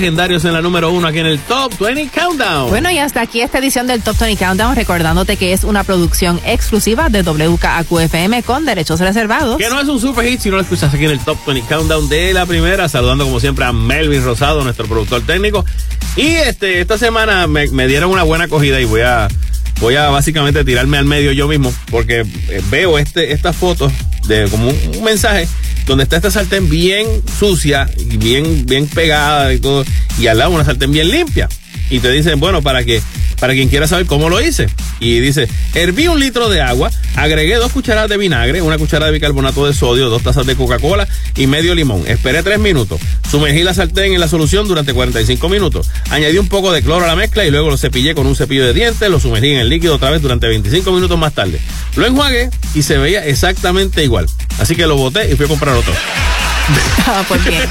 Speaker 18: legendarios
Speaker 5: en la número uno aquí en el Top 20 Countdown.
Speaker 4: Bueno, y hasta aquí esta edición del Top 20 Countdown, recordándote que es una producción exclusiva de WKAQFM con derechos reservados.
Speaker 5: Que no es un super hit si no lo escuchas aquí en el Top 20 Countdown de la primera. Saludando como siempre a Melvin Rosado, nuestro productor técnico. Y este esta semana me, me dieron una buena acogida y voy a voy a básicamente tirarme al medio yo mismo porque eh, veo este estas fotos de como un, un mensaje donde está esta sartén bien sucia bien bien pegada y todo y al lado una sartén bien limpia y te dicen bueno para que para quien quiera saber cómo lo hice. Y dice, herví un litro de agua, agregué dos cucharadas de vinagre, una cucharada de bicarbonato de sodio, dos tazas de Coca-Cola y medio limón. Esperé tres minutos. Sumergí la sartén en la solución durante 45 minutos. Añadí un poco de cloro a la mezcla y luego lo cepillé con un cepillo de dientes, lo sumergí en el líquido otra vez durante 25 minutos más tarde. Lo enjuagué y se veía exactamente igual. Así que lo boté y fui a comprar otro.
Speaker 4: Ah, pues bien.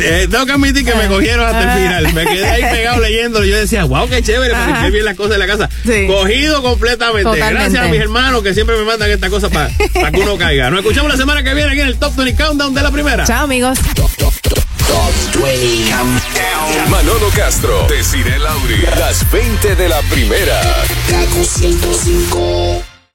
Speaker 5: Eh, tengo que admitir que me cogieron hasta el final. Me quedé ahí pegado leyéndolo. Yo decía, wow, qué chévere, porque
Speaker 4: Ajá.
Speaker 5: qué bien las cosas de la casa.
Speaker 4: Sí.
Speaker 5: Cogido completamente.
Speaker 4: Totalmente.
Speaker 5: Gracias a mis hermanos que siempre me mandan estas cosas para que uno caiga. Nos escuchamos la semana que viene aquí en el Top 20 Countdown de la primera.
Speaker 4: Chao, amigos.
Speaker 2: Manolo Castro, Desiree Lauri, las 20 de la primera.
Speaker 1: Kaku 105.